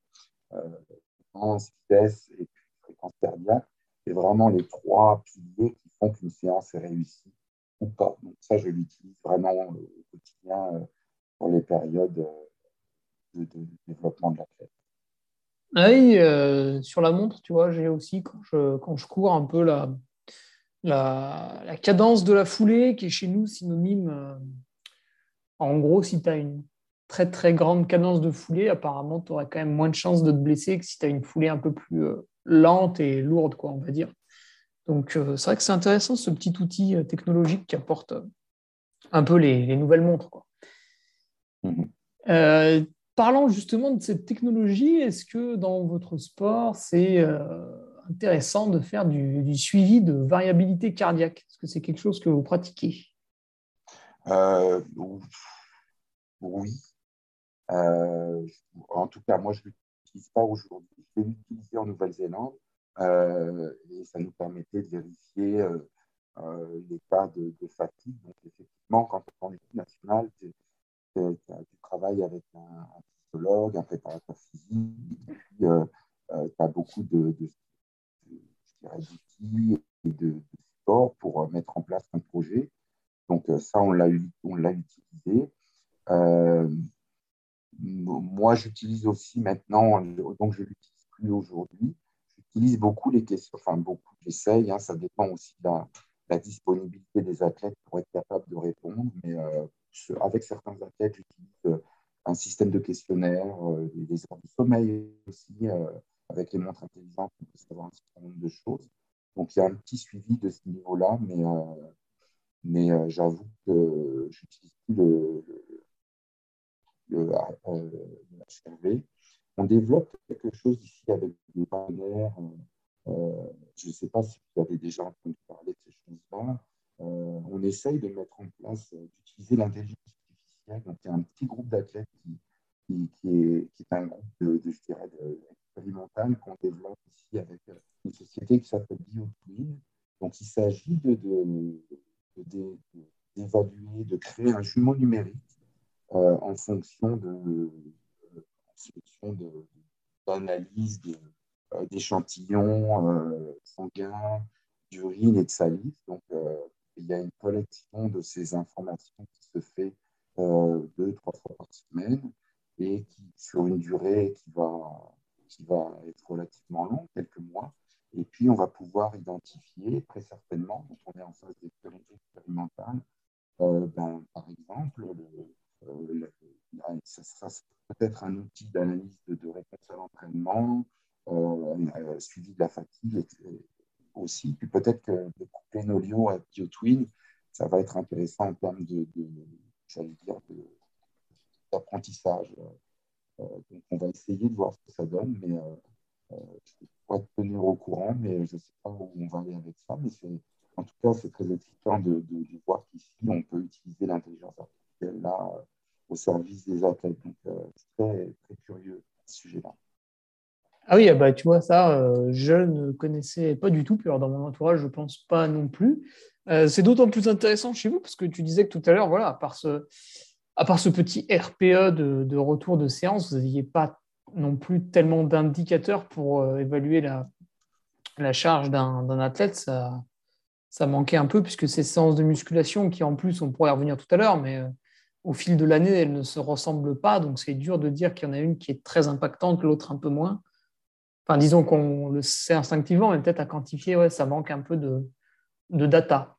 fréquence, vitesse et fréquence cardiaque, c'est vraiment les trois piliers qui font qu'une séance est réussie ou pas. Donc, ça, je l'utilise vraiment au quotidien pour les périodes de, développement de l'athlète. Oui, euh, sur la montre, tu vois, j'ai aussi, quand je, quand je cours, un peu la, la, la, cadence de la foulée qui est chez nous synonyme. Euh, en gros, si tu as une très très grande cadence de foulée, apparemment, tu aurais quand même moins de chances de te blesser que si tu as une foulée un peu plus euh, lente et lourde, quoi, on va dire. Donc, c'est vrai que c'est intéressant ce petit outil technologique qui apporte un peu les, les nouvelles montres. Quoi. Mm-hmm parlant justement de cette technologie, est-ce que dans votre sport, c'est euh, intéressant de faire du, suivi de variabilité cardiaque? Est-ce que c'est quelque chose que vous pratiquez? Euh, oui. en tout cas, moi, je ne l'utilise pas aujourd'hui. Je l'ai utilisé en Nouvelle-Zélande et ça nous permettait de vérifier l'état de, de, fatigue. Donc, effectivement, quand on est nationale, tu, travailles avec un, psychologue, un préparateur physique, et puis tu as beaucoup de, de, d'outils et de, support pour mettre en place un projet. Donc, ça, on l'a utilisé. Euh, moi, j'utilise aussi maintenant, donc je ne l'utilise plus aujourd'hui, j'utilise beaucoup les questions, enfin beaucoup, j'essaye, hein, ça dépend aussi de la, disponibilité des athlètes pour être capable de répondre, mais euh, avec certains athlètes, j'utilise euh, un système de questionnaire, des heures de sommeil aussi, avec les montres intelligentes, on peut savoir un certain nombre de choses. Donc, il y a un petit suivi de ce niveau-là, mais, mais j'avoue que j'utilise plus le, le, HRV. On développe quelque chose ici avec des partenaires. Euh, je ne sais pas si vous avez déjà entendu parler de ces choses-là. Euh, on essaye de mettre en place, euh, d'utiliser l'intelligence artificielle. Donc, il y a un petit groupe d'athlètes qui, qui, est, qui, est, un groupe de, de je qu'on développe ici avec une société qui s'appelle BioTwin. Donc, il s'agit de, d'évaluer, de, de, créer un jumeau numérique euh, en fonction de d'analyse euh, d'échantillons euh, sanguins, d'urine et de salive. Donc, il y a une collection de ces informations qui se fait deux, trois fois par semaine et qui, sur une durée qui va, qui va être relativement longue, quelques mois. Et puis, on va pouvoir identifier très certainement, donc on est en phase expérimentale, ben, par exemple, le, euh, ça sera peut-être un outil d'analyse de, réponse à l'entraînement, euh, euh, suivi de la fatigue aussi. Puis peut-être que de couper nos lions à BioTwin, ça va être intéressant en termes de, d'apprentissage. donc on va essayer de voir ce que ça donne, mais je ne peux pas te tenir au courant, mais je ne sais pas où on va aller avec ça. Mais en tout cas, c'est très excitant de, de voir qu'ici, on peut utiliser l'intelligence artificielle là au service des athlètes. Donc, euh, c'est très, très curieux ce sujet-là. Ah oui, ah bah, tu vois, ça, euh, je ne connaissais pas du tout. Puis alors, dans mon entourage, je ne pense pas non plus. Euh, c'est d'autant plus intéressant chez vous parce que tu disais que tout à l'heure, voilà, à part ce, à part ce petit RPE de, retour de séance, vous n'aviez pas non plus tellement d'indicateurs pour évaluer la, la charge d'un athlète. Ça, ça manquait un peu puisque ces séances de musculation qui, en plus, on pourrait y revenir tout à l'heure, mais au fil de l'année, elles ne se ressemblent pas, donc c'est dur de dire qu'il y en a une qui est très impactante, l'autre un peu moins. Enfin, disons qu'on le sait instinctivement, mais peut-être à quantifier, ouais, ça manque un peu de, de data.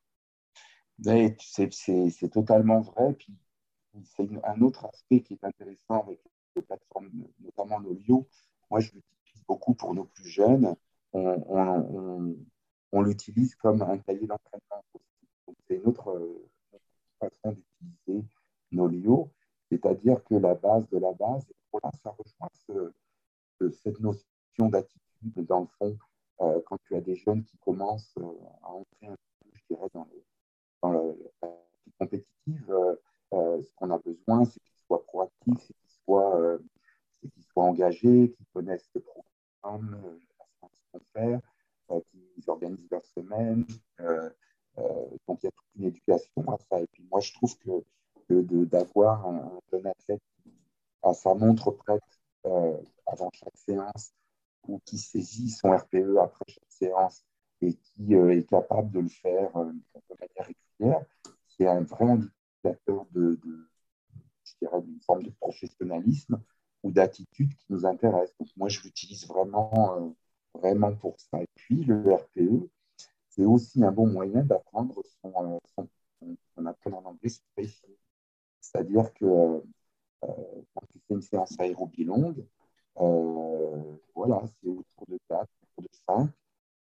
C'est totalement vrai. Puis c'est un autre aspect qui est intéressant avec les plateformes, notamment le Lio. Moi, je l'utilise beaucoup pour nos plus jeunes. On, on, on, l'utilise comme un cahier d'entraînement. C'est une autre façon d'utiliser nos c'est-à-dire que la base de la base, ça rejoint cette notion d'attitude, dans le fond, euh, quand tu as des jeunes qui commencent euh, à entrer un peu, je dirais, dans, dans la vie compétitive, euh, ce qu'on a besoin, c'est qu'ils soient proactifs, c'est qu'ils soient, qu'ils soient engagés, qu'ils connaissent le programme, la vont faire, qu'ils organisent leur semaine. donc, il y a toute une éducation à ça. Et puis, moi, je trouve que d'avoir un, jeune athlète à sa montre prête euh, avant chaque séance ou qui saisit son RPE après chaque séance et qui euh, est de le faire euh, de manière régulière, c'est un vrai indicateur de, d'une forme de professionnalisme ou d'attitude qui nous intéresse. Donc moi, je l'utilise vraiment, vraiment pour ça. Et puis, le RPE, c'est aussi un bon moyen d'apprendre son, son, on appelle en anglais spacing. C'est-à-dire que euh, quand tu fais une séance aérobie longue, euh, voilà, c'est autour de 4, autour de 5.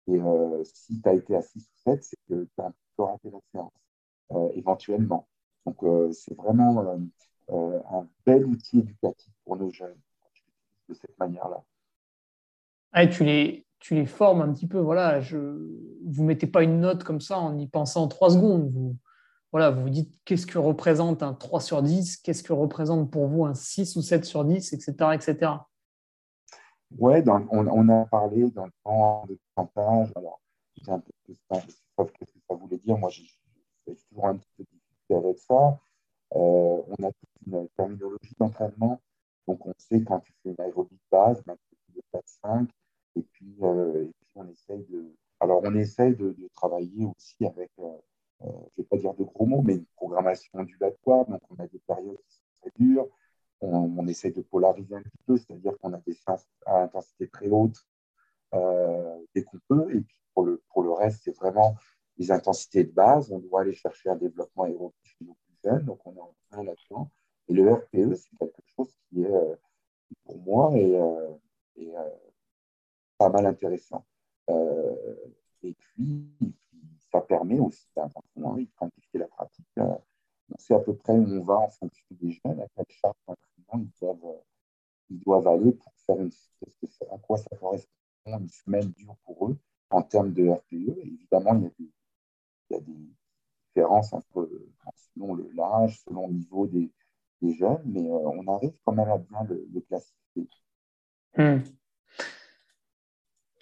Et euh, si tu as été à 6 ou 7, c'est que tu as un peu raté la séance, éventuellement. Donc, c'est vraiment un bel outil éducatif pour nos jeunes de cette manière-là. Ah, tu, les, tu les formes un petit peu. Voilà, je, vous ne mettez pas une note comme ça en y pensant en 3 secondes. Vous, voilà, vous vous dites qu'est-ce que représente un 3 sur 10, qu'est-ce que représente pour vous un 6 ou 7 sur 10, etc. etc. Oui, on, on, a parlé dans le temps de pourcentage. Alors, j'ai un peu qu'est-ce que ça voulait dire. Moi, j'ai toujours un petit peu difficulté avec ça. Euh, on a toute une terminologie d'entraînement. Donc, on sait quand tu fais une aérobie de base, ben, de 4-5. Et puis, euh, et puis, on essaye de. Alors, on essaye de, de travailler aussi avec. Euh, je ne vais pas dire de gros mots, mais une programmation ondulatoire. Donc, on a des périodes qui sont très dures. On, on essaie de polariser un petit peu, c'est-à-dire qu'on a des séances à intensité très haute dès qu'on peut. Et puis, pour le, pour le reste, c'est vraiment les intensités de base. On doit aller chercher un développement aérobie chez nos plus jeunes. Donc, on est en train là-dedans. Et le RPE, c'est quelque chose qui est, euh, pour moi, est, euh, est pas mal intéressant. et puis, ça permet aussi de quantifier la pratique. Euh, on sait à peu près où on va en fonction des jeunes, à quelle charge d'entraînement ils doivent, ils doivent aller pour faire à quoi ça correspond une semaine dure pour eux en termes de RPE. évidemment, il y a des, il y a des différences entre, selon l'âge, selon le niveau des, des jeunes, mais euh, on arrive quand même à bien le, le classifier. Hmm.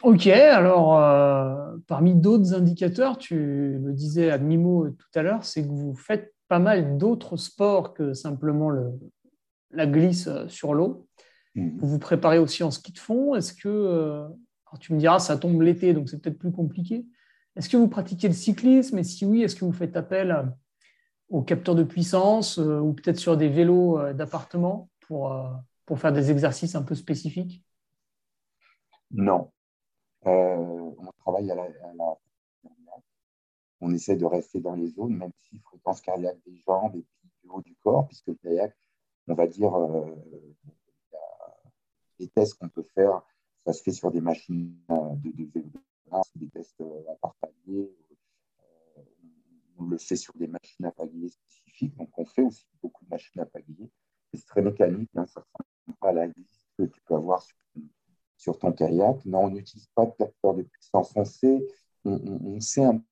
Ok, alors euh, parmi d'autres indicateurs, tu le disais à Mimo tout à l'heure, c'est que vous faites pas mal d'autres sports que simplement le, la glisse sur l'eau. Mhm. Vous vous préparez aussi en ski de fond. Est-ce que, euh, tu me diras, ça tombe l'été, donc c'est peut-être plus compliqué. Est-ce que vous pratiquez le cyclisme? Et si oui, est-ce que vous faites appel aux capteurs de puissance euh, ou peut-être sur des vélos d'appartement pour, pour faire des exercices un peu spécifiques? Non, euh, on travaille à la, On essaie de rester dans les zones, même si fréquence cardiaque des jambes et puis du haut du corps, puisque le kayak, on va dire, euh, les tests qu'on peut faire, ça se fait sur des machines euh, de, de des tests à part on le fait sur des machines à palier spécifiques. Donc, on fait aussi beaucoup de machines à palier. C'est très mécanique, hein, ça ne ressemble pas à la glisse que tu peux avoir sur ton kayak. Non, on n'utilise pas de capteur de puissance. On sait, on, sait un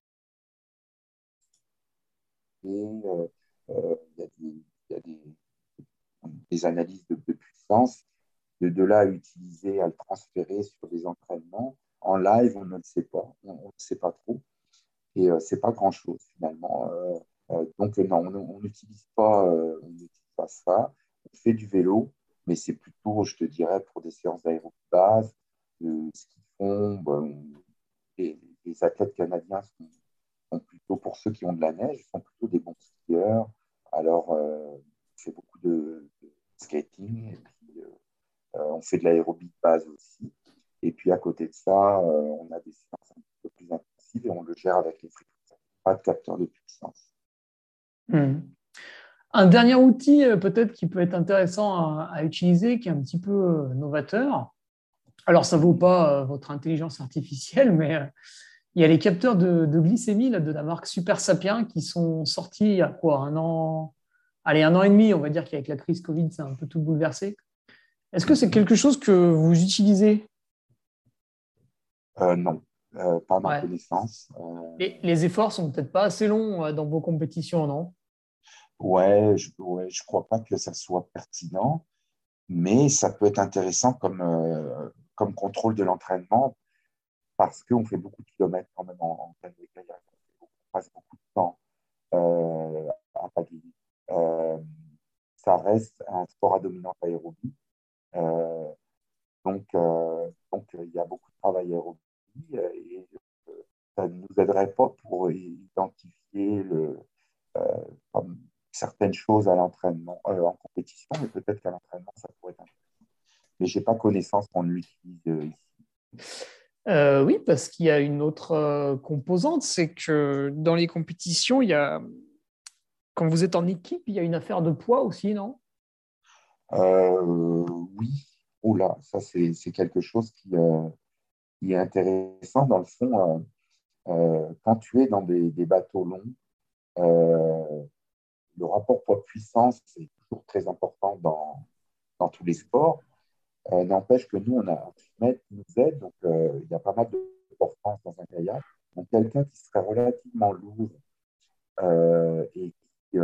et euh, euh, il y a, des, analyses de, puissance. De, là à utiliser, à le transférer sur des entraînements. En live, on ne le sait pas. On ne sait pas trop. Et euh, ce n'est pas grand-chose finalement. donc non, on n'utilise pas, pas ça. On fait du vélo mais c'est plutôt, je te dirais, pour des séances d'aérobase, de ski. Bon, les, athlètes canadiens sont, plutôt, pour ceux qui ont de la neige, sont plutôt des bons skieurs. Alors, euh, on fait beaucoup de, skating, euh, euh, on fait de l'aérobie de base aussi. Et puis, à côté de ça, on a des séances un peu plus intensives et on le gère avec les fréquences. Pas de capteur de puissance. Hmm. Un dernier outil euh, peut-être qui peut être intéressant à, utiliser, qui est un petit peu euh, novateur. Alors, ça ne vaut pas euh, votre intelligence artificielle, mais il y a les capteurs de, glycémie de la marque Super Sapien qui sont sortis il y a quoi Un an Allez, un an et demi, on va dire qu'avec la crise Covid, c'est un peu tout bouleversé. Est-ce que c'est quelque chose que vous utilisez? Non, pas à ma connaissance. Et les efforts sont peut-être pas assez longs dans vos compétitions, non? Ouais, je ne crois pas que ça soit pertinent, mais ça peut être intéressant comme, euh, comme contrôle de l'entraînement parce qu'on fait beaucoup de kilomètres quand même en, en de kayak. On passe beaucoup de temps euh, à pagayer. Euh, ça reste un sport à dominante aérobie. Donc, donc, il y a beaucoup de travail aérobie et ça ne nous aiderait pas pour identifier certaines choses à l'entraînement, euh, en compétition, mais peut-être qu'à l'entraînement, ça pourrait être intéressant. Mais je n'ai pas connaissance qu'on l'utilise euh, ici. Euh, oui, parce qu'il y a une autre composante, c'est que dans les compétitions, il y a, quand vous êtes en équipe, il y a une affaire de poids aussi, non? Oui. Oula, ça c'est quelque chose qui, qui, est intéressant. Dans le fond, quand tu es dans des, bateaux longs, le rapport poids-puissance, c'est toujours très important dans, tous les sports. Euh, n'empêche que nous, on a un mètre qui nous aide, donc euh, il y a pas mal de force dans un kayak. Donc, quelqu'un qui serait relativement lourd et qui,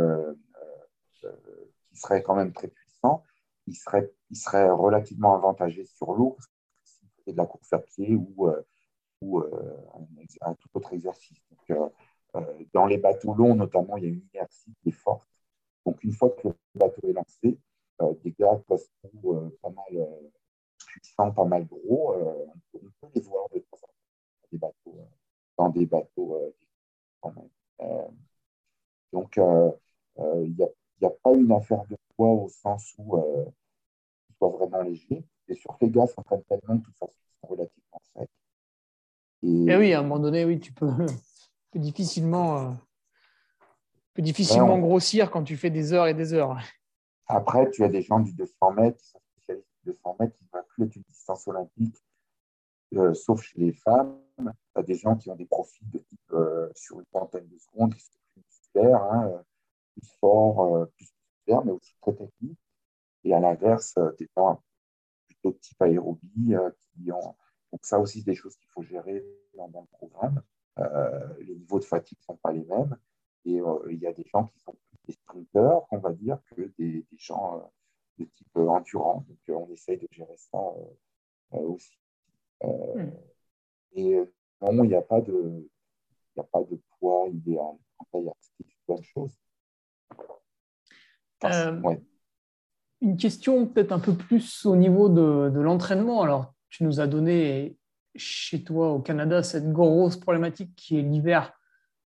serait quand même très puissant, il serait, il serait relativement avantagé sur l'eau, s'il faisait de la course à pied ou, ou un, tout autre exercice. Donc, dans les bateaux longs, notamment, il y a une inertie qui est forte. Donc, une fois que le bateau est lancé, des gars peuvent pas mal puissants, pas mal gros, on peut les voir dans des bateaux, dans des bateaux donc, il n'y a, a, pas une affaire de poids au sens où il soit vraiment léger. Et sur les gars s'entraînent tellement que toute façon, ils sont relativement secs. Et... oui, à un moment donné, oui, tu peux, *laughs* difficilement, euh, difficilement grossir quand tu fais des heures et des heures. Après, tu as des gens du 200 mètres qui sont spécialistes du 200 mètres qui vont plus être une distance olympique, euh, sauf chez les femmes. Tu as des gens qui ont des profils de type euh, sur une trentaine de secondes, qui sont plus musculaires, hein, plus forts, plus mais aussi très techniques. Et à l'inverse, des gens plutôt de type aérobie qui ont. Donc, ça aussi, c'est des choses qu'il faut gérer dans, dans le programme. Euh, les niveaux de fatigue ne sont pas les mêmes. Et euh, il y a des gens qui sont plus des sprinteurs, on va dire, que des, gens euh, de type endurant. Donc, on essaye de gérer ça aussi. Hmm. Et non, il n'y a pas de, il a pas de poids idéal. il y a plein de choses. Une question peut-être un peu plus au niveau de, de l'entraînement. Alors, tu nous as donné chez toi au Canada cette grosse problématique qui est l'hiver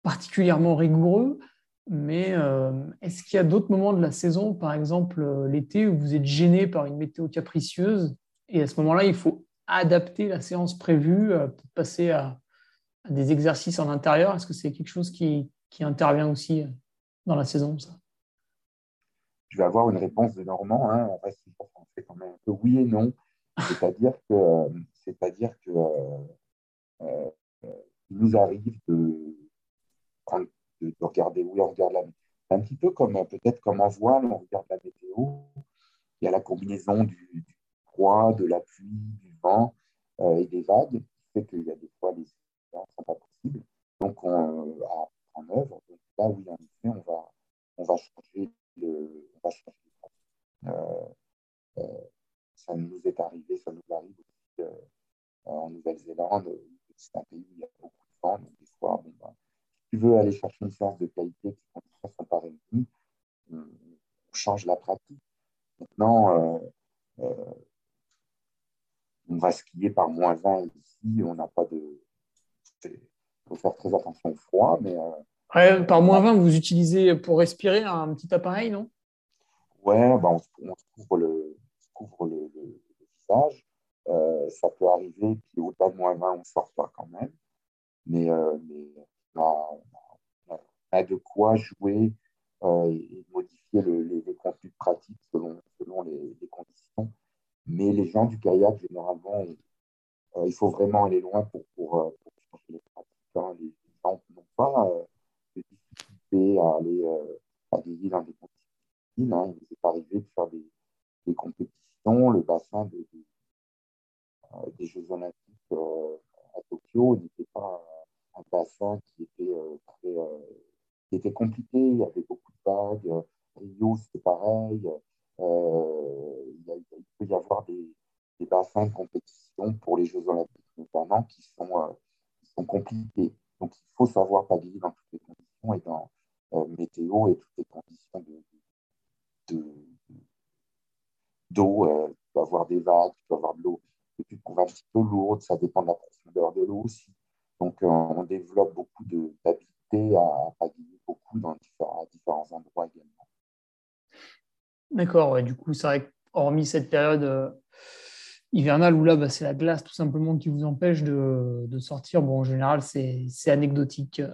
particulièrement rigoureux. Mais euh, est-ce qu'il y a d'autres moments de la saison, par exemple euh, l'été, où vous êtes gêné par une météo capricieuse et à ce moment-là, il faut adapter la séance prévue euh, pour passer à, des exercices en intérieur? Est-ce que c'est quelque chose qui, intervient aussi dans la saison ça? Je vais avoir une réponse de Normand. Hein. On reste quand même un peu oui et non. C'est-à-dire que c'est-à-dire que euh, euh, il nous arrive de, de, regarder, oui, on regarde la un petit peu comme peut-être comme en voile, on regarde la météo, il y a la combinaison du, froid, de la pluie, du vent euh, et des vagues, qui fait qu'il y a des fois les ne sont pas possibles. Donc, on, en œuvre, donc là, oui, en effet, on va, on va changer le, on va changer ça nous est arrivé, ça nous arrive aussi en Nouvelle-Zélande, c'est un pays où il y a beaucoup de vent, donc des fois, bon, ben, si tu veux aller chercher une séance de qualité qui ne sont pas réunies, on change la pratique. Maintenant, euh, euh, on va skier par moins 20 ici, on n'a pas de. Il faut faire très attention au froid, mais. Euh, par moins 20, vous utilisez pour respirer un petit appareil, non? Ouais, ben on, on, couvre le, couvre le, le visage. Euh, ça peut arriver qu'au-delà de moins 20, on ne sort pas quand même. Mais, euh, on, a, de quoi jouer euh, et modifier les, contenus pratiques selon, selon les, conditions. Mais les gens du kayak, généralement, il faut vraiment aller loin pour, du coup, c'est vrai hormis cette période euh, hivernale où là, bah, c'est la glace tout simplement qui vous empêche de, de sortir, bon, en général, c'est anecdotique, euh,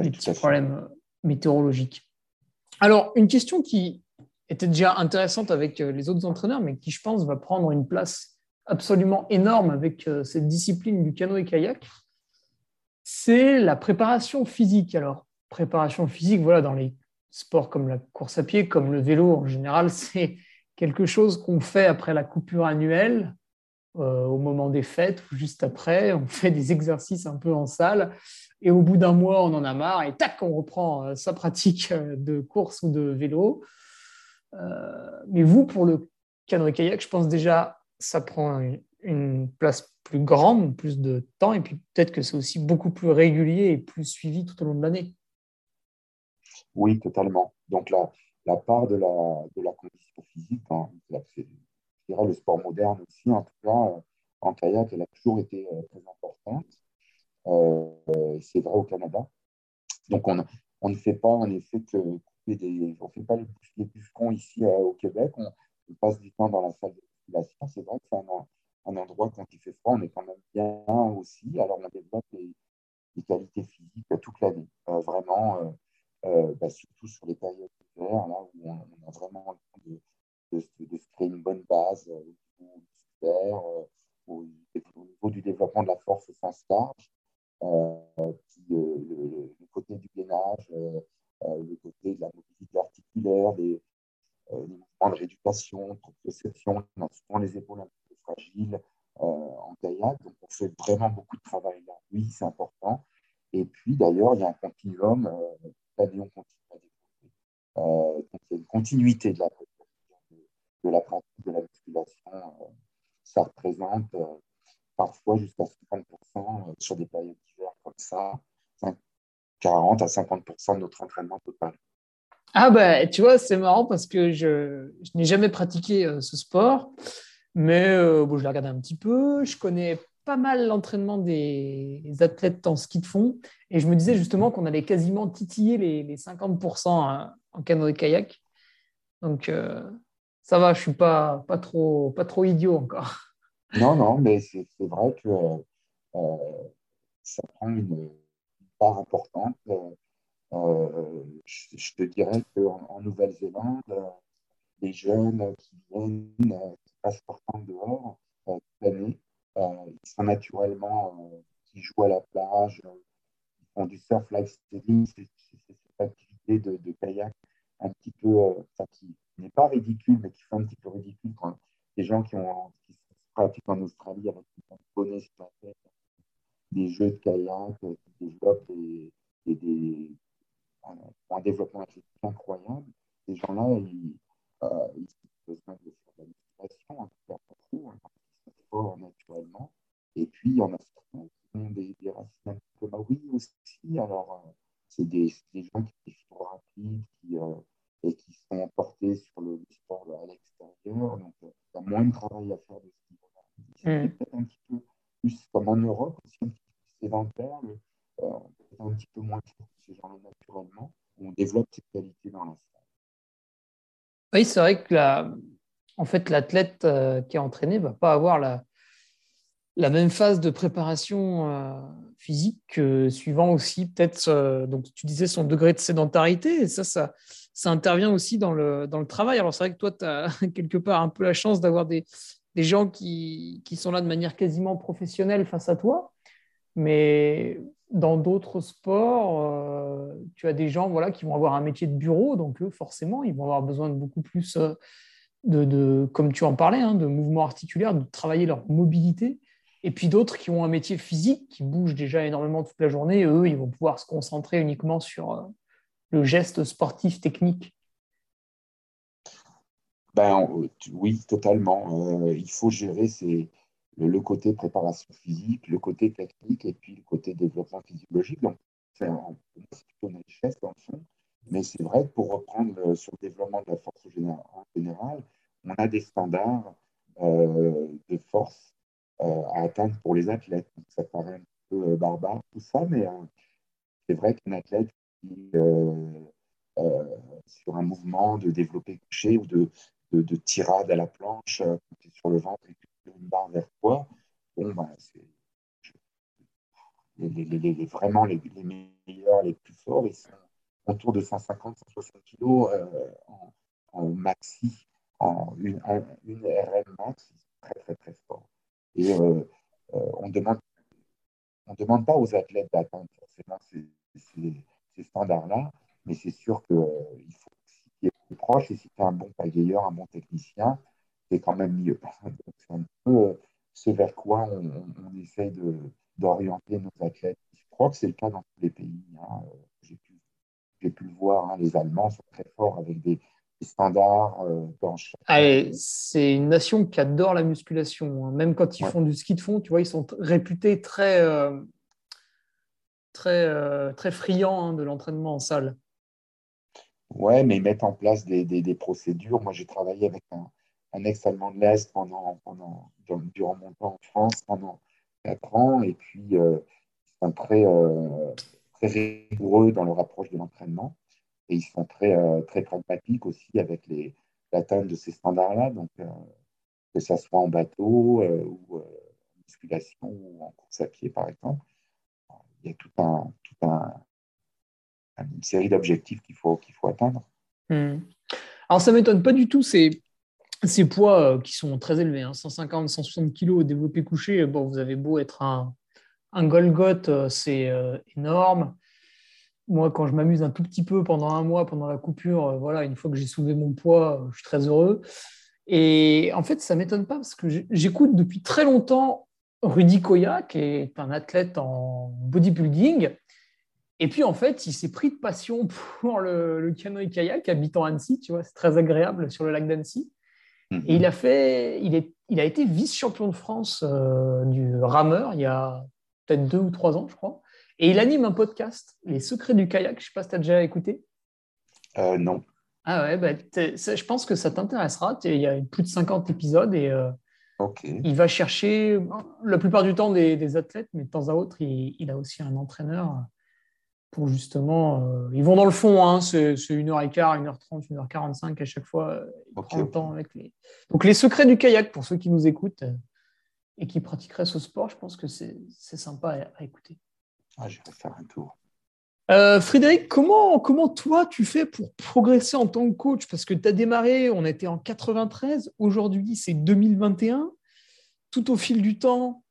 les petits problèmes météorologiques. Alors, une question qui était déjà intéressante avec les autres entraîneurs, mais qui, je pense, va prendre une place absolument énorme avec euh, cette discipline du canoë-kayak, c'est la préparation physique. Alors, préparation physique, voilà, dans les sports comme la course à pied, comme le vélo en général, *laughs* c'est quelque chose qu'on fait après la coupure annuelle. au moment des fêtes ou juste après. On fait des exercices un peu en salle. Et au bout d'un mois, on en a marre et tac, on reprend sa pratique de course ou de vélo. mais vous, pour le canoë-kayak, je pense déjà ça prend une place plus grande, plus de temps, et puis peut-être que c'est aussi beaucoup plus régulier et plus suivi tout au long de l'année. Oui, totalement. Donc la, la part de la, de la condition physique, hein, c'est le sport moderne aussi, en tout cas, en kayak, elle a toujours été euh, très importante. Euh, c'est vrai au Canada. Donc on, on, ne fait pas en effet que couper des. On ne fait pas les, les ici euh, au Québec. On, passe du temps dans la salle de musculation. C'est vrai que c'est un, endroit quand il fait froid, on est quand même bien aussi. Alors on développe les, qualités physiques toute l'année. Euh, vraiment, euh, euh, bah, surtout sur les périodes d'hiver, là où on, a vraiment le temps de, se créer une bonne base au, au, niveau du développement de la force au sens large. le, côté du gainage, le côté de la mobilité articulaire, des, mouvements de rééducation, de proprioception, on a souvent les épaules un fragile euh, en kayak. Donc, on fait vraiment beaucoup de travail là. Oui, c'est important. Et puis, d'ailleurs, il y a un continuum. Euh, l'année, on continue à développer. Euh, donc, il y a une continuité de la de, la pratique de la musculation. ça représente parfois jusqu'à 50% sur des périodes d'hiver comme ça, 40 à 50% de notre entraînement total. Ah bah tu vois, c'est marrant parce que je, je n'ai jamais pratiqué ce sport. Mais euh, bon, je la regarde un petit peu. Je connais pas mal l'entraînement des athlètes en ski de fond. Et je me disais justement qu'on allait quasiment titiller les, 50% en canoë-kayak. Donc, euh, ça va, je ne suis pas, pas, trop, pas trop idiot encore. Non, non, mais c'est vrai que euh, ça prend une, part importante. Je, te dirais qu'en en, Nouvelle-Zélande, les jeunes qui viennent, passent dehors euh, toute l'année. Euh, ils sont naturellement, euh, qui jouent à la plage, ils font du surf lifestyle, c'est cette activité de, kayak un petit peu, qui n'est pas ridicule, mais qui fait un petit peu ridicule quand des gens qui, ont, qui pratiquent en Australie avec des bonnets sur la tête, des jeux de kayak, qui développent un, développement athlétique incroyable. Ces gens-là, ils, euh, ils ont besoin de faire de en tout cas naturellement. Et puis, il y en a certains qui ont des, des racines un peu maoris aussi. Alors, euh, c'est des, des, gens qui sont rapides qui, euh, et qui sont portés sur le, sport à l'extérieur. Donc, euh, il y a moins de travail à faire de ce niveau-là. C'est mm. peut-être un petit peu plus comme en Europe, aussi un petit peu plus sédentaire, peut-être un petit peu moins fort que ces gens-là naturellement. On développe ces qualités dans la salle. Oui, c'est vrai que la, en fait, l'athlète euh, qui est entraîné ne va pas avoir la, même phase de préparation euh, physique suivant aussi peut-être, euh, donc tu disais son degré de sédentarité, et ça, ça, intervient aussi dans le, travail. Alors c'est vrai que toi, tu as *laughs* quelque part un peu la chance d'avoir des, gens qui, sont là de manière quasiment professionnelle face à toi, mais dans d'autres sports, tu as des gens voilà, qui vont avoir un métier de bureau, donc forcément, ils vont avoir besoin de beaucoup plus de, comme tu en parlais, hein, de mouvements articulaires, de travailler leur mobilité. Et puis d'autres qui ont un métier physique, qui bougent déjà énormément toute la journée, eux, ils vont pouvoir se concentrer uniquement sur euh, le geste sportif technique. Ben, oui, totalement. Euh, il faut gérer le, côté préparation physique, le côté technique et puis le côté développement physiologique. Donc, c'est dans le fond. Mais c'est vrai que pour reprendre euh, sur le développement de la force en général, on a des standards euh, de force euh, à atteindre pour les athlètes. ça paraît un peu barbare tout ça, mais c'est vrai qu'un athlète qui, sur un mouvement de développé couché ou de, de, tirade à la planche, sur le ventre et une barre vers toi, bon, bah, c'est vraiment les, meilleurs, les plus forts, ils sont autour de 150-160 kg euh, en, maxi, en une, une RM max, très très très fort. Et euh, euh, on demande on demande pas aux athlètes d'atteindre forcément ces, standards-là, mais c'est sûr qu'il faut si tu es proche et si tu es un bon pagayeur, un bon technicien, c'est quand même mieux. *laughs* c'est un peu ce vers quoi on, on essaie d'orienter nos athlètes. Je crois que c'est le cas dans tous les pays. Hein. J'ai pu, le voir, hein. les Allemands sont très forts avec des, standards euh, ah, c'est une nation qui adore la musculation. Hein. Même quand ils font du ski de fond, tu vois, ils sont réputés très, euh, très, euh, très friands de l'entraînement en salle. Ouais, mais ils mettent en place des, des, procédures. Moi, j'ai travaillé avec un, un ex-allemand de l'Est pendant, pendant, durant mon temps en France pendant quatre ans. Et puis, ils sont très, très rigoureux dans leur approche de l'entraînement. Et ils sont très, euh, très pragmatiques aussi avec l'atteinte de ces standards-là. Donc, que ce soit en bateau ou en musculation ou en course à pied, par exemple, il y a tout un, tout un, une série d'objectifs qu'il faut, qu'il faut atteindre. Hmm. Alors, ça ne m'étonne pas du tout. C'est ces poids euh, qui sont très élevés, 150, 160 kg développé couché, bon, vous avez beau être un, un Golgoth, euh, c'est euh, énorme. Moi, quand je m'amuse un tout petit peu pendant un mois, pendant la coupure, voilà, une fois que j'ai soulevé mon poids, je suis très heureux. Et en fait, ça ne m'étonne pas parce que j'écoute depuis très longtemps Rudy Koya, qui est un athlète en bodybuilding. Et puis, en fait, il s'est pris de passion pour le, le canoë-kayak habitant Annecy. Tu vois, c'est très agréable sur le lac d'Annecy. Et il a, fait, il, est, il a été vice-champion de France euh, du rameur il y a peut-être deux ou trois ans, je crois. Et il anime un podcast, Les Secrets du kayak. Je ne sais pas si tu as déjà écouté. Euh, non. Ah ouais, bah, je pense que ça t'intéressera. Il y a plus de 50 épisodes et euh, il va chercher la plupart du temps des, athlètes, mais de temps à autre, il, il a aussi un entraîneur pour justement. Euh, ils vont dans le fond, hein, c'est 1h15, 1h30, 1h45 à chaque fois. Euh, temps avec les... Donc, les secrets du kayak, pour ceux qui nous écoutent et qui pratiqueraient ce sport, je pense que c'est sympa à, écouter. Ah, je vais faire un tour. Frédéric, comment, comment toi tu fais pour progresser en tant que coach? Parce que tu as démarré, on était en 93, aujourd'hui c'est 2021. Tout au fil du temps,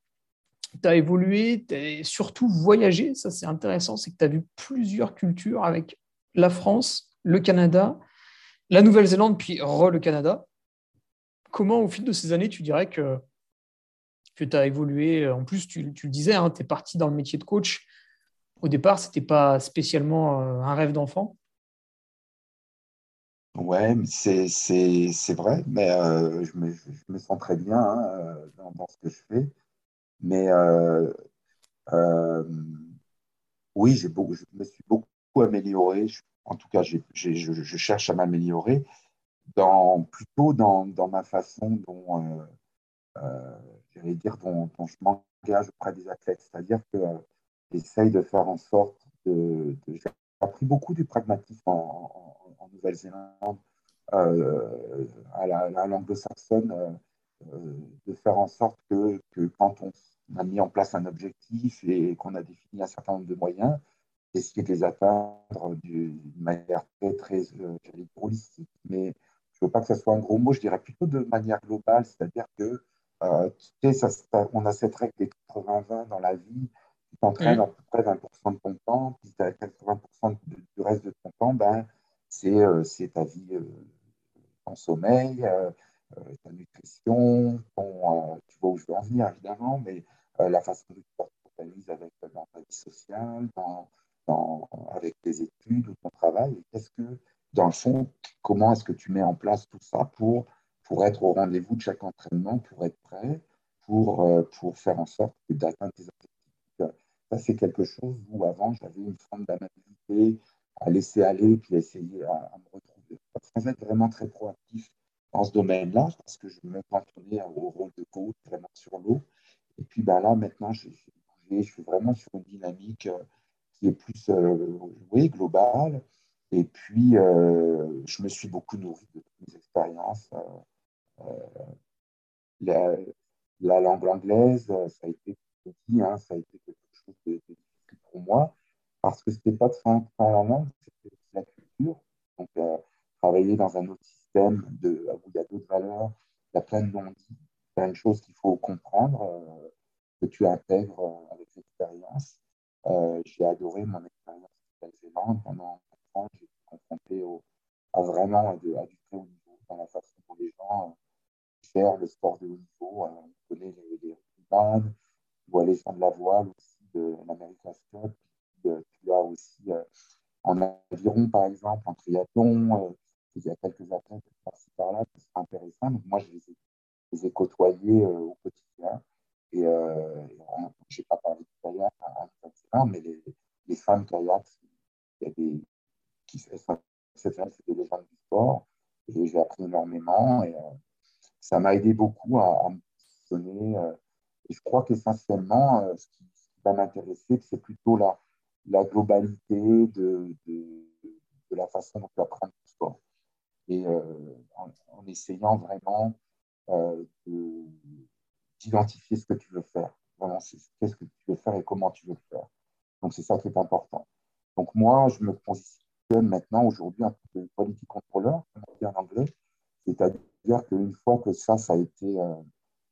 tu as évolué, tu as surtout voyagé. Ça, c'est intéressant, c'est que tu as vu plusieurs cultures avec la France, le Canada, la Nouvelle-Zélande, puis re le Canada. Comment, au fil de ces années, tu dirais que, que tu as évolué En plus, tu, le disais, hein, tu es parti dans le métier de coach. Au départ, ce n'était pas spécialement euh, un rêve d'enfant. Ouais, c'est vrai, mais euh, je, me, sens très bien hein, euh, dans, ce que je fais. Mais euh, euh, oui, je me suis beaucoup amélioré. En tout cas, je, cherche à m'améliorer plutôt dans, ma façon dont, dire, dont, je m'engage auprès des athlètes. C'est-à-dire que j'essaye de faire en sorte de. j'ai appris beaucoup du pragmatisme en, Nouvelle-Zélande, à la, langue saxonne de faire en sorte que, quand on a mis en place un objectif et qu'on a défini un certain nombre de moyens, essayer de les atteindre d'une manière très, très euh, holistique. Mais je ne veux pas que ce soit un gros mot, je dirais plutôt de manière globale, c'est-à-dire que euh, tu sais, ça, on a cette règle des 80-20 dans la vie, tu t'entraînes à peu près 20% de ton temps, puis tu as 80% du reste de ton temps, ben, c'est euh, ta vie, euh, ton sommeil, ta nutrition, ton, tu vois où je veux en venir évidemment, mais la façon dont tu t'organises avec dans ta vie sociale, dans, avec tes études ou ton travail. Qu'est-ce que, dans le fond, comment est-ce que tu mets en place tout ça pour, pour être au rendez-vous de chaque entraînement, pour être prêt, pour, euh, pour faire en sorte d'atteindre tes objectifs Ça, c'est quelque chose où avant, j'avais une forme d'amabilité à laisser aller, puis à essayer à, me retrouver, sans être vraiment très proactif dans ce domaine-là, parce que je me cantonnais au rôle de coach vraiment sur l'eau. Et puis ben là, maintenant, je, je, suis vraiment sur une dynamique euh, qui est plus euh, oui, globale. Et puis, je me suis beaucoup nourri de toutes mes expériences. La, la, langue anglaise, ça a été hein, ça a été quelque chose de, difficile pour moi, parce que ce n'était pas de faire la langue, c'était la culture. Donc, travailler dans un autre de, où il y a d'autres valeurs, il y a plein de non-dits, choses qu'il faut comprendre, euh, que tu intègres euh, avec l'expérience. Euh, j'ai adoré mon expérience en Nouvelle-Zélande. Pendant 4 ans, j'ai été confronté au, à vraiment à, du les le sport de haut niveau. on connaît les, Ironman, tu vois les gens de la voile aussi, de l'American Cup. tu as aussi en aviron, par exemple, en triathlon. il y a quelques athlètes par-ci par-là qui sont. Donc, moi, je les ai, les au quotidien. Et je n'ai pas parlé de kayak, hein, mais les, les femmes kayak, il y a des qui c'est des légendes du sport. Et j'ai appris énormément. Et ça m'a aidé beaucoup à, me positionner. et je crois qu'essentiellement, ce qui, va m'intéresser, c'est plutôt la, globalité de, la façon dont tu apprends le sport. Et en, en, essayant vraiment euh, d'identifier ce que tu veux faire. Vraiment, qu'est-ce que tu veux faire et comment tu veux le faire. Donc, c'est ça qui est important. Donc, moi, je me positionne maintenant, aujourd'hui, en tant que on dit en anglais. C'est-à-dire qu'une fois que ça, ça a été, euh,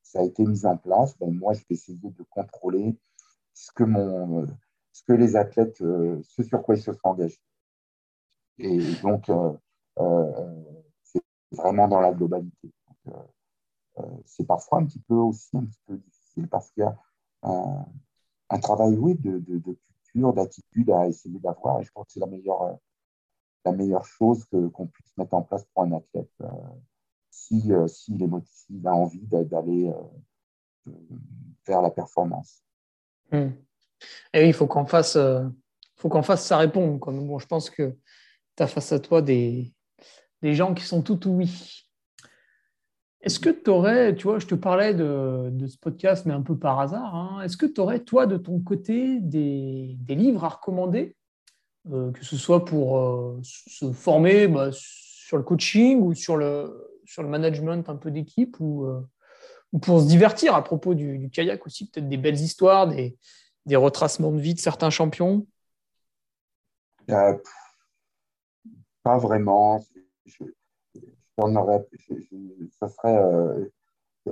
ça a été mis en place, ben, moi, je vais essayer de contrôler ce que, mon, ce que les athlètes, euh, ce sur quoi ils se sont engagés. Et donc, euh, c'est vraiment dans la globalité. c'est parfois un petit peu aussi un petit peu difficile parce qu'il y a un, travail, oui, de culture, d'attitude à essayer d'avoir. Et je pense que c'est la meilleure, la meilleure chose qu'on puisse mettre en place pour un athlète. Si, si il, a envie d'aller vers la performance. Hmm. Et oui, il faut qu'en face, faut qu'en face, ça réponde. Comme, bon, je pense que tu as face à toi des, des gens qui sont tout oui. Est-ce que tu aurais, tu vois, je te parlais de, ce podcast, mais un peu par hasard, hein, est-ce que tu aurais, toi, de ton côté, des, livres à recommander, euh, que ce soit pour euh, se former bah, sur le coaching ou sur le, sur le management un peu d'équipe ou, euh, ou, pour se divertir à propos du, kayak aussi, peut-être des belles histoires, des, des, retracements de vie de certains champions? Pas vraiment aurait, ça serait, euh, je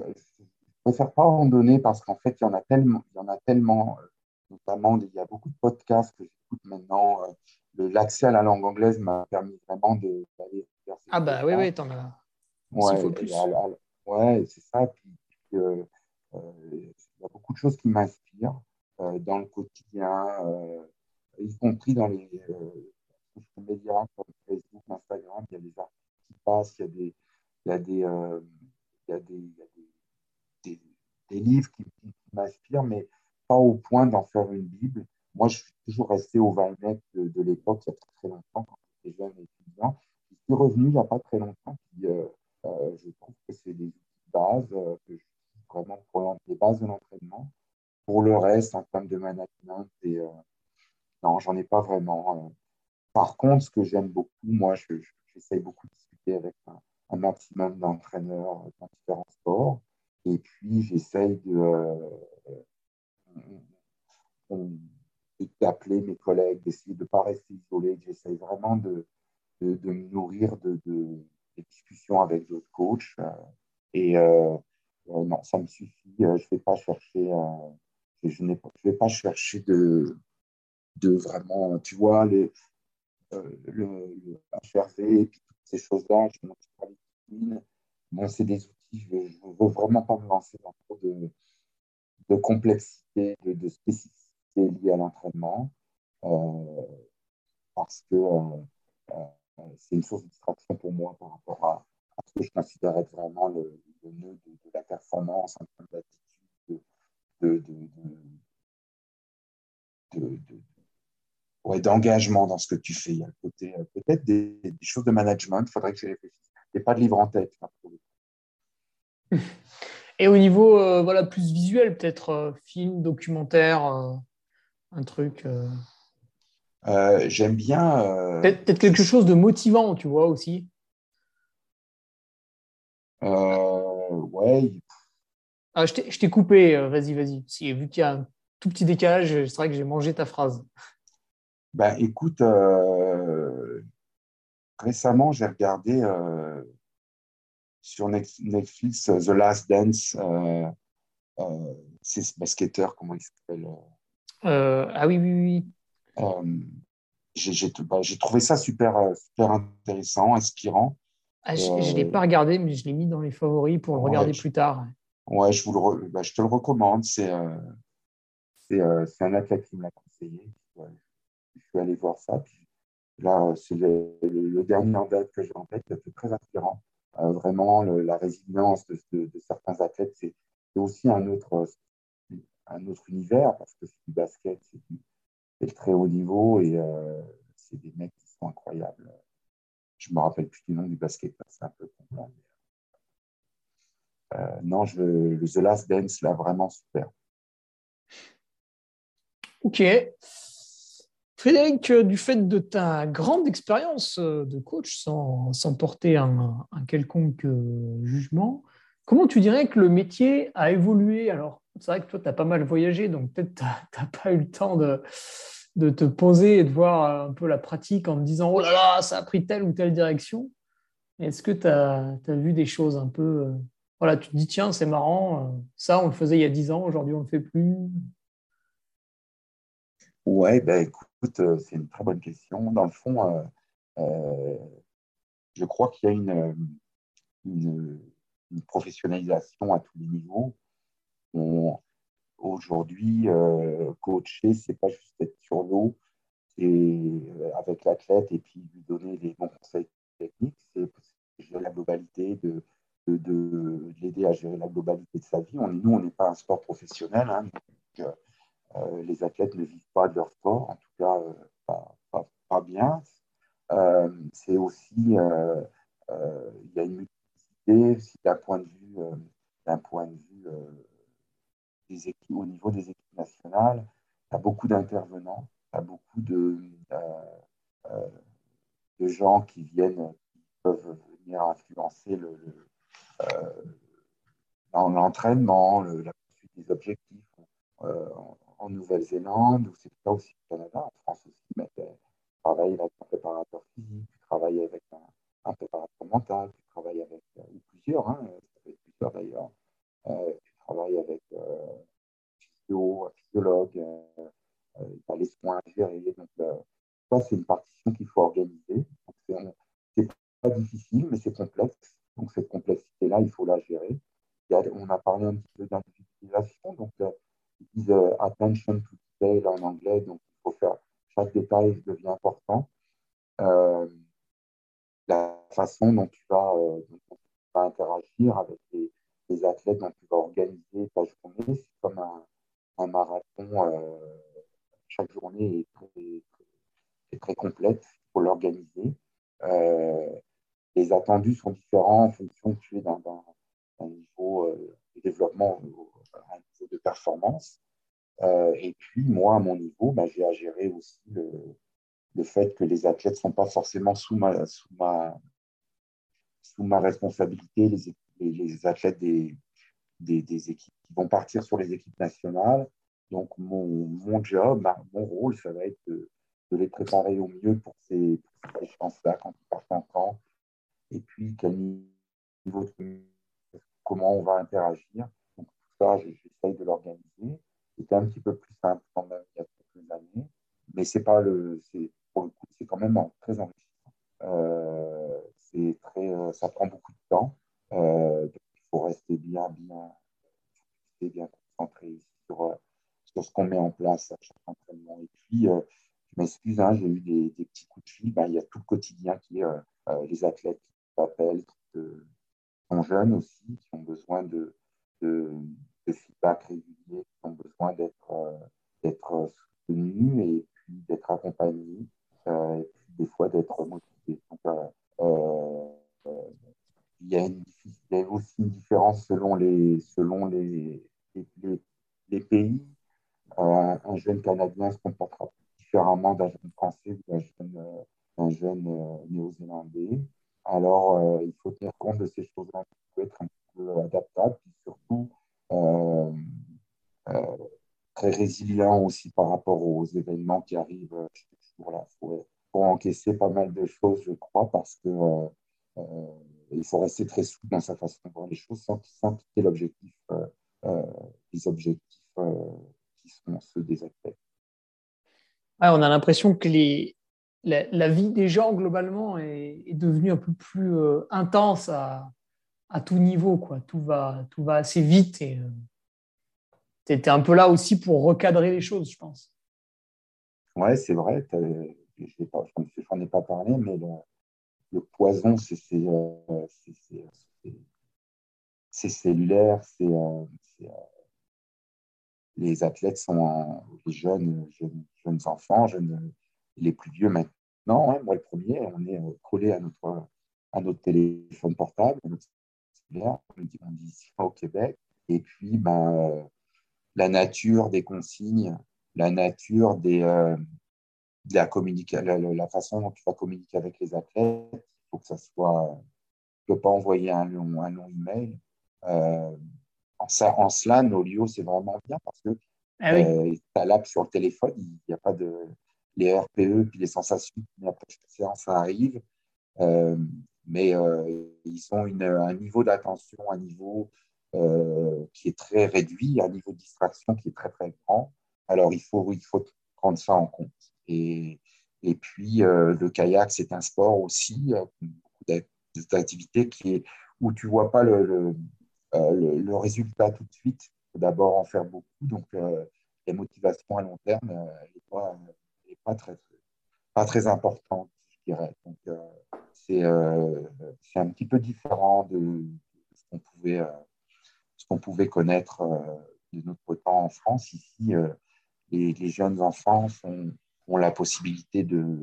préfère pas en donner parce qu'en fait, il y en a tellement, il y en a tellement, euh, notamment, il y a beaucoup de podcasts que j'écoute maintenant. Euh, l'accès à la langue anglaise m'a permis vraiment d'aller Ah bah oui, oui, t'en as. Ouais, ouais c'est ça. Puis, il y a beaucoup de choses qui m'inspirent dans le quotidien, y compris dans les médias comme Facebook, Instagram. Il y a des articles il y a des, il y a des, euh, il y a des, des, des, livres qui, m'inspirent, mais pas au point d'en faire une Bible. Moi, je suis toujours resté au Valnet de, de l'époque, il y a très, très longtemps, quand j'étais jeune étudiant. Je suis revenu il n'y a pas très longtemps, puis euh, euh, je trouve que c'est des outils de base, que je vraiment pour les bases de l'entraînement. Pour le reste, en termes de management, et, non, j'en ai pas vraiment. Par contre, ce que j'aime beaucoup, moi, j'essaye beaucoup de avec un, maximum d'entraîneurs dans différents sports. Et puis, j'essaye de, euh, d'appeler mes collègues, d'essayer de ne pas rester isolé. J'essaye vraiment de, de, me nourrir de, discussions avec d'autres coachs. Et euh, euh, non, ça me suffit. Je ne vais pas chercher, je, je, vais pas chercher de, de vraiment, tu vois, le, le HRV et puis ces choses-là. Je ne Bon, c'est des outils, je ne veux vraiment pas me lancer dans trop de, de complexité, de, spécificité liée à l'entraînement, euh, parce que euh, euh, c'est une source de distraction pour moi par rapport à, ce que je considère être vraiment le, nœud de, la performance en termes d'attitude, de, de, d'engagement dans ce que tu fais. Il y a le côté euh, peut-être des, choses de management, il faudrait que je réfléchisse. A pas de livre en tête. Et au niveau euh, voilà, plus visuel, peut-être euh, film, documentaire, un truc. J'aime bien. Peut-être quelque chose de motivant, tu vois, aussi. ouais. Ah, je t'ai coupé, vas-y, vas-y. vu qu'il y a un tout petit décalage, c'est vrai que j'ai mangé ta phrase. Ben, écoute, euh, récemment, j'ai regardé euh, sur Netflix euh, The Last Dance. c'est ce basketteur, comment il s'appelle Ah oui, oui, oui. Bah, j'ai trouvé ça super, super intéressant, inspirant. Ah, je ne l'ai pas regardé, mais je l'ai mis dans les favoris pour le regarder plus tard. Ouais, je, vous le bah, je te le recommande. C'est euh, euh, un athlète qui me l'a conseillé. je suis allé voir ça. là, c'est le, dernier en date que j'ai en tête. C'est très inspirant. Euh, vraiment, la résilience de, de, certains athlètes, c'est aussi un autre, un autre univers parce que c'est du basket, c'est du très haut niveau et c'est des mecs qui sont incroyables. Je me rappelle plus du nom du basket, c'est un peu complexe. Euh, non, je, le The Last Dance, là, vraiment super. Ok. Frédéric, du fait de ta grande expérience de coach, sans, sans porter un, quelconque euh, jugement, comment tu dirais que le métier a évolué? Alors, c'est vrai que toi, tu as pas mal voyagé, donc peut-être tu n'as *laughs* pas eu le temps de, te poser et de voir un peu la pratique en te disant Oh là là, ça a pris telle ou telle direction. Est-ce que tu as, vu des choses un peu euh, voilà, tu te dis, tiens, c'est marrant, euh, ça, on le faisait il y a 10 ans, aujourd'hui, on ne le fait plus Ouais, ben, écoute, euh, c'est une très bonne question. Dans le fond, euh, je crois qu'il y a une, professionnalisation à tous les niveaux. Aujourd'hui, coacher, c'est pas juste être sur l'eau avec l'athlète et puis lui donner des bons conseils techniques, c'est la globalité de de, l'aider à gérer la globalité de sa vie. Nous, on n'est pas un sport professionnel, hein, euh, les athlètes ne vivent pas de leur sport, en tout cas euh, pas, bien. Euh, c'est aussi, il y a une multiplicité d'un point de vue, d'un point de vue des équipes, au niveau des équipes nationales. Il y a beaucoup d'intervenants, il y a beaucoup de, de gens qui viennent, qui peuvent venir influencer le, euh, l'entraînement, la poursuite des objectifs euh, en, Nouvelle-Zélande, ou c'est cas aussi au Canada, en France aussi, mais tu travailles avec un préparateur physique, tu avec un, préparateur mental, tu travailles avec, euh, ou plusieurs, hein, ça peut être plusieurs d'ailleurs, tu travailles avec un physio, un physiologue, tu as les soins à gérer. Donc, ça, c'est une partition qu'il faut organiser. C'est pas difficile, mais c'est complexe. Donc cette complexité-là, il faut la gérer. on a parlé un petit peu d'individualisation, donc euh, ils disent euh, attention to detail en anglais, donc il faut faire chaque détail devient important. Euh, la façon dont tu vas, interagir avec les, athlètes, dont tu vas organiser ta journée, c'est comme un, marathon. chaque journée est très, complète, il faut l'organiser les attendus sont différents en fonction que tu es dans, un niveau euh, de développement, un niveau de performance. Euh, et puis, moi, à mon niveau, bah, j'ai à gérer aussi le, le, fait que les athlètes ne sont pas forcément sous ma, sous ma, sous ma responsabilité, les, les athlètes des, des, équipes qui vont partir sur les équipes nationales. Donc, mon, mon job, mon rôle, ça va être de, les préparer au mieux pour ces, pour ces échéances-là quand ils partent en camp, et puis niveau comment on va interagir. Donc, tout ça, j'essaye de l'organiser. C'était un petit peu plus simple quand même il y a quelques années, mais c'est pas le, c'est pour le coup, c'est quand même très enrichissant. Euh, très, euh, ça prend beaucoup de temps. Euh, il faut rester bien, bien, bien concentré sur, sur ce qu'on met en place à chaque entraînement. Et puis, je m'excuse, hein, j'ai eu des, petits coups de fil. Ben, il y a tout le quotidien qui est les athlètes appels qui sont jeunes aussi, selon les, pays. un jeune Canadien se comportera différemment d'un jeune Français ou d'un jeune, jeune Néo-Zélandais. Alors, euh, il faut tenir compte de ces choses-là qui peuvent être un peu adaptables, puis surtout euh, euh, très résilient aussi par rapport aux événements qui arrivent Il faut, encaisser pas mal de choses, je crois, parce que il faut rester très souple dans sa façon les choses sans, quitter l'objectif, les objectifs qui sont ceux des athlètes. on a l'impression que les, la, vie des gens globalement est, devenue un peu plus euh, intense à, à tout niveau, quoi. Tout va, tout va assez vite et tu étais un peu là aussi pour recadrer les choses, je pense. Ouais, c'est vrai. Je n'en ai pas parlé, mais le, poison, c'est cellulaire, c'est les athlètes sont les jeunes, jeunes, enfants, jeunes, les plus vieux maintenant. Hein, moi, le premier, on est collé à notre, téléphone portable, à notre on dit, on dit ici au Québec. Et puis, bah, la nature des consignes, la nature euh, de la, la, façon dont tu vas communiquer avec les athlètes. Il faut que ça soit. Tu ne peux pas envoyer un long, un long email. Euh, en, ça, en cela, Nolio, c'est vraiment bien parce que ah euh, tu as l'app sur le téléphone, il n'y a pas de. Les RPE, puis les sensations, ça arrive. mais ils ont une, un niveau d'attention, un niveau euh, qui est très réduit, un niveau de distraction qui est très très grand. Alors il faut, il faut prendre ça en compte. Et, et puis euh, le kayak, c'est un sport aussi, euh, beaucoup d'activités qui est, où tu ne vois pas le, le, le, résultat tout de suite. Il faut d'abord en faire beaucoup. Donc les motivations à long terme, elle n'est pas, pas, très, pas importante, je dirais. Donc c'est un petit peu différent de, ce qu'on pouvait connaître euh, de notre temps en France. Ici, euh, les, jeunes enfants ont la possibilité de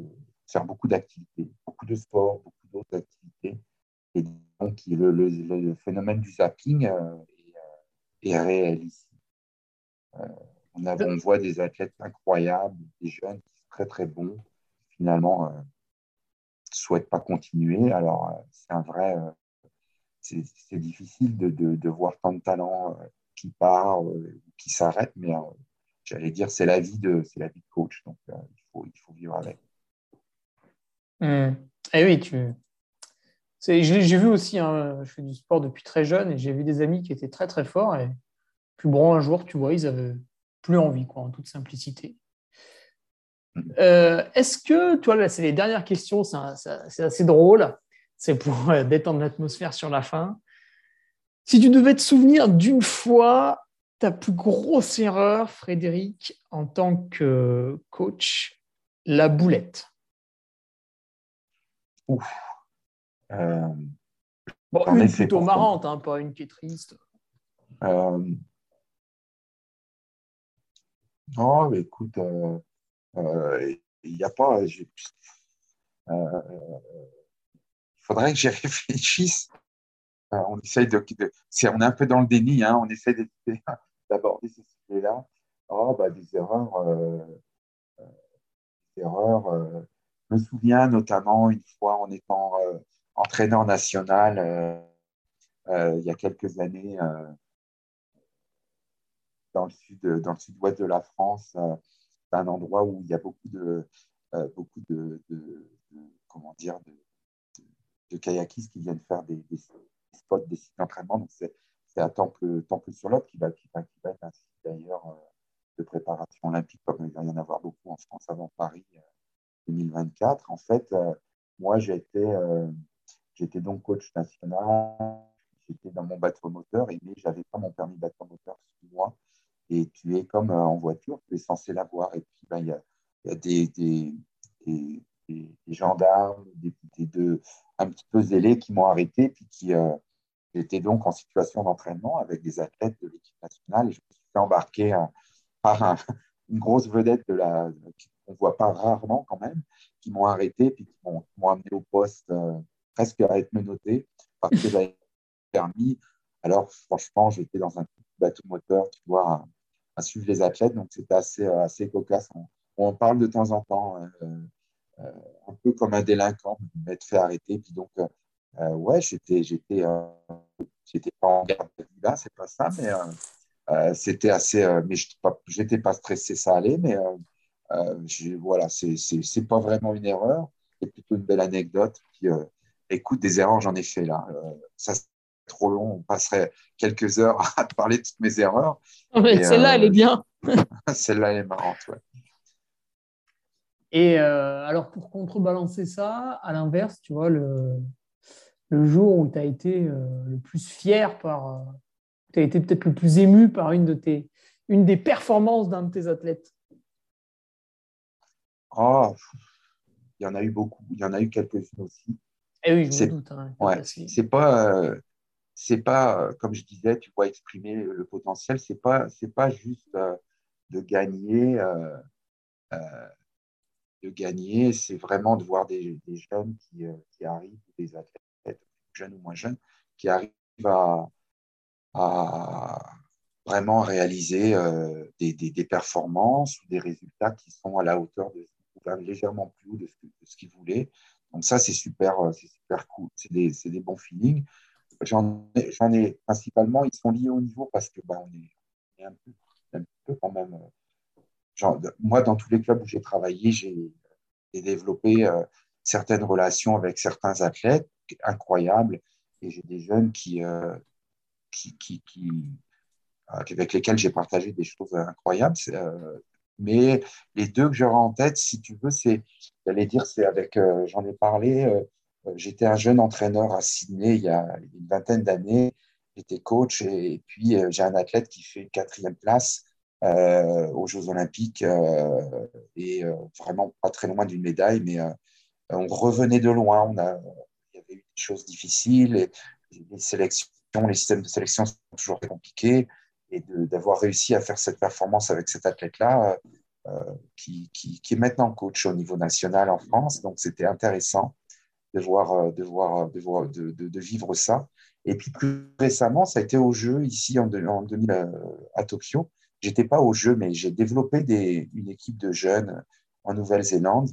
faire beaucoup d'activités, beaucoup de sports, beaucoup d'autres activités. Donc, le, le, phénomène du zapping euh, est, réel ici. on, a, on, voit des athlètes incroyables, des jeunes qui sont très très bons, finalement ne souhaitent pas continuer. Alors, c'est un vrai, c'est difficile de, de, voir tant de talents euh, qui part, euh, qui s'arrêtent, mais euh, j'allais dire, c'est la vie de, c'est la vie de coach, donc il, faut, il faut vivre avec. Mmh. Eh oui, tu. J'ai vu aussi, hein, je fais du sport depuis très jeune et j'ai vu des amis qui étaient très très forts et puis bon, un jour, tu vois, ils avaient plus envie, quoi, en toute simplicité. Mmh. Est-ce que, toi, là, c'est les dernières questions, c'est assez drôle c'est pour euh, détendre l'atmosphère sur la fin. Si tu devais te souvenir d'une fois ta plus grosse erreur, Frédéric, en tant que coach, la boulette. Ouf. Euh, bon, une plutôt marrante, hein, pas une qui est triste. Euh, non, mais écoute, il n'y a pas faudrait que j'y *laughs* réfléchisse. Euh, on essaye de, on est un peu dans le déni, hein, on essaie *laughs* d'aborder ces sujets-là. Oh, bah, des erreurs, euh, euh, des erreurs. je me souviens notamment une fois en étant entraîneur national il y a quelques années dans le sud, dans le sud-ouest de la France. c'est un endroit où il y a beaucoup de, beaucoup de, comment dire, de, kayakistes qui viennent faire des, spots, des sites d'entraînement. Donc, c'est à Temple, Temple sur l'Autre qui va, qui, va, qui va être un site d'ailleurs euh, de préparation olympique, comme il va y en avoir beaucoup en France avant Paris 2024. Euh, en fait, euh, moi, j'étais j'étais donc coach national. J'étais dans mon bateau moteur, mais je n'avais pas mon permis bateau moteur sous moi. Et tu es comme en voiture, tu es censé l'avoir. Et puis, ben, il y, a, des, gendarmes, des, deux, un petit peu zélés qui m'ont arrêté, puis qui euh, étaient donc en situation d'entraînement avec des athlètes de l'équipe nationale. Et je me suis fait embarquer euh, par *laughs* une grosse vedette de la voit pas rarement quand même, qui m'ont arrêté, puis qui m'ont amené au poste euh, presque à être menotté parce que j'avais permis. Alors, franchement, j'étais dans un bateau moteur, tu vois, à, suivre les athlètes, donc c'était assez, assez cocasse. On, on, parle de temps en temps. Euh, un peu comme un délinquant, m'être fait arrêter. Puis donc, euh, euh, ouais, j'étais, j'étais, j'étais pas en garde là, c'est pas ça, mais c'était assez. mais je n'étais pas stressé, ça allait, mais voilà, c'est, c'est pas vraiment une erreur, c'est plutôt une belle anecdote. Puis, écoute, des erreurs, j'en ai fait là. ça, c'est trop long, on passerait quelques heures *laughs* à te parler de toutes mes erreurs. celle-là, elle est bien. *laughs* celle-là, elle est marrante, ouais. Et euh, alors, pour contrebalancer ça, à l'inverse, tu vois, le, le jour où tu as été le plus fier par, tu as été peut-être le plus ému par une, de tes, une des performances d'un de tes athlètes Oh, il y en a eu beaucoup, il y en a eu quelques-unes aussi. Eh oui, je me doute. Hein, ouais, c'est pas, c'est pas, comme je disais, tu vois exprimer le potentiel, c'est pas, c'est pas juste de gagner, euh, euh, de gagner, c'est vraiment de voir des, jeunes qui, euh, qui, arrivent, des athlètes, jeunes ou moins jeunes, qui arrivent à, vraiment réaliser des, des, performances ou des résultats qui sont à la hauteur de légèrement plus haut de ce, qu'ils voulaient. Donc ça, c'est super, c'est super cool. C'est des, des, bons feelings. J'en ai, ai, principalement, ils sont liés au niveau parce que bah, on est un peu quand même. Euh, genre, moi, dans tous les clubs où j'ai travaillé, j'ai développé euh, certaines relations avec certains athlètes incroyables et j'ai des jeunes euh, qui, qui, qui avec lesquels j'ai partagé des choses incroyables. Mais les deux que j'aurais en tête, si tu veux, c'est, j'allais dire, c'est avec, j'en ai parlé, j'étais un jeune entraîneur à Sydney il y a une vingtaine d'années j'étais coach et, puis euh, j'ai un athlète qui fait quatrième place euh, aux Jeux Olympiques euh, et vraiment pas très loin d'une médaille, mais on revenait de loin. On a, il y avait eu des choses difficiles et les sélections, les systèmes de sélection sont toujours compliqués et d'avoir réussi à faire cette performance avec cet athlète-là, qui, qui, qui, est maintenant coach au niveau national en France. Donc, c'était intéressant de voir, de, voir, de, voir de, de, vivre ça. Et puis plus récemment, ça a été au jeu ici en, 2000 euh, à Tokyo. J'étais pas au jeu, mais j'ai développé des, une équipe de jeunes en Nouvelle-Zélande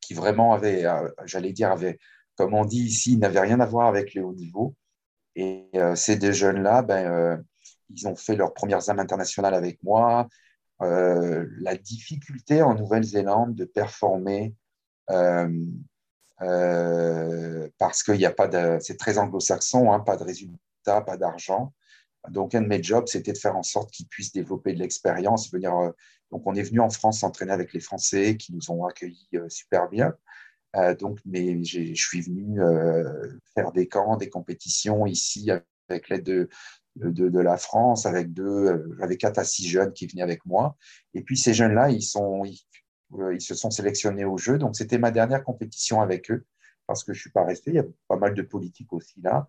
qui vraiment avait, euh, j'allais dire, avait, comme on dit ici, n'avait rien à voir avec les hauts niveaux. Et euh, ces deux jeunes-là, ben, ils ont fait leurs premières âmes internationales avec moi. la difficulté en Nouvelle-Zélande de performer euh, parce qu'il n'y a pas de, c'est très anglo-saxon, hein, pas de résultats, pas d'argent. Donc, un de mes jobs, c'était de faire en sorte qu'ils puissent développer de l'expérience. Euh, donc, on est venu en France s'entraîner avec les Français qui nous ont accueillis euh, super bien. donc, mais je suis venu faire des camps, des compétitions ici avec l'aide de, de, la France, avec deux, avec quatre à six jeunes qui venaient avec moi. Et puis, ces jeunes-là, ils sont, euh, ils se sont sélectionnés au jeu. Donc, c'était ma dernière compétition avec eux parce que je ne suis pas resté. Il y a pas mal de politique aussi là.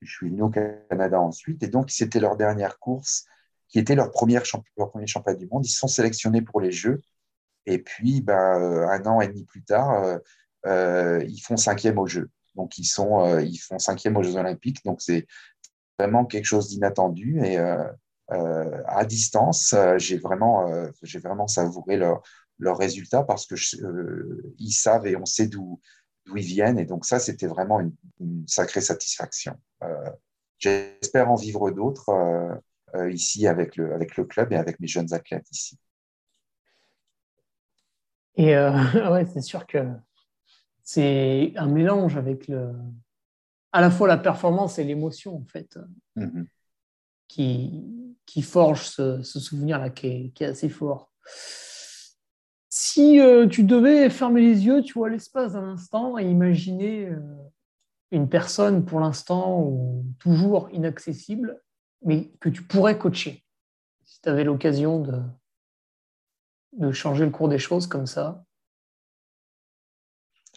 Je suis venu au Canada ensuite. Et donc, c'était leur dernière course qui était leur, première leur premier championnat du monde. Ils sont sélectionnés pour les Jeux. Et puis, ben, euh, un an et demi plus tard, euh, ils font cinquième aux Jeux. Donc, ils, sont, ils font cinquième aux Jeux Olympiques. Donc, c'est vraiment quelque chose d'inattendu. Et à distance, j'ai vraiment, j'ai vraiment savouré leur, leurs résultats parce que euh, savent et on sait d'où ils viennent. Et donc ça, c'était vraiment une, sacrée satisfaction. Euh, j'espère en vivre d'autres euh, ici avec le, avec le club et avec mes jeunes athlètes ici. Et *laughs* ouais, c'est sûr que c'est un mélange avec le, à la fois la performance et l'émotion en fait, mm-hmm. qui, qui forge ce, souvenir-là qui qui est assez fort. Si euh, tu devais fermer les yeux, tu vois l'espace d'un instant et imaginer euh, une personne pour l'instant toujours inaccessible, mais que tu pourrais coacher, si tu avais l'occasion de, de changer le cours des choses comme ça?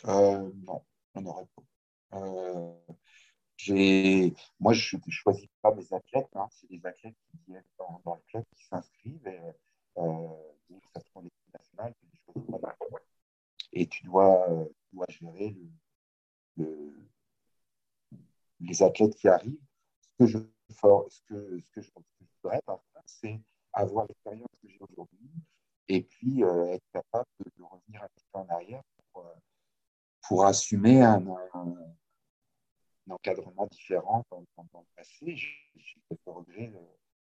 Euh, Non, on n'aurait pas. Moi, je ne choisis pas mes athlètes, hein. c'est des athlètes qui viennent dans, le club, qui s'inscrivent. Et, ça se et tu dois, euh, dois gérer le, les athlètes qui arrivent. Ce que je, ce que, ce que je, voudrais, c'est avoir l'expérience que j'ai aujourd'hui et puis euh, être capable de, revenir un petit peu en arrière pour, euh, pour assumer un, encadrement différent dans, le passé. J'ai quelques regrets,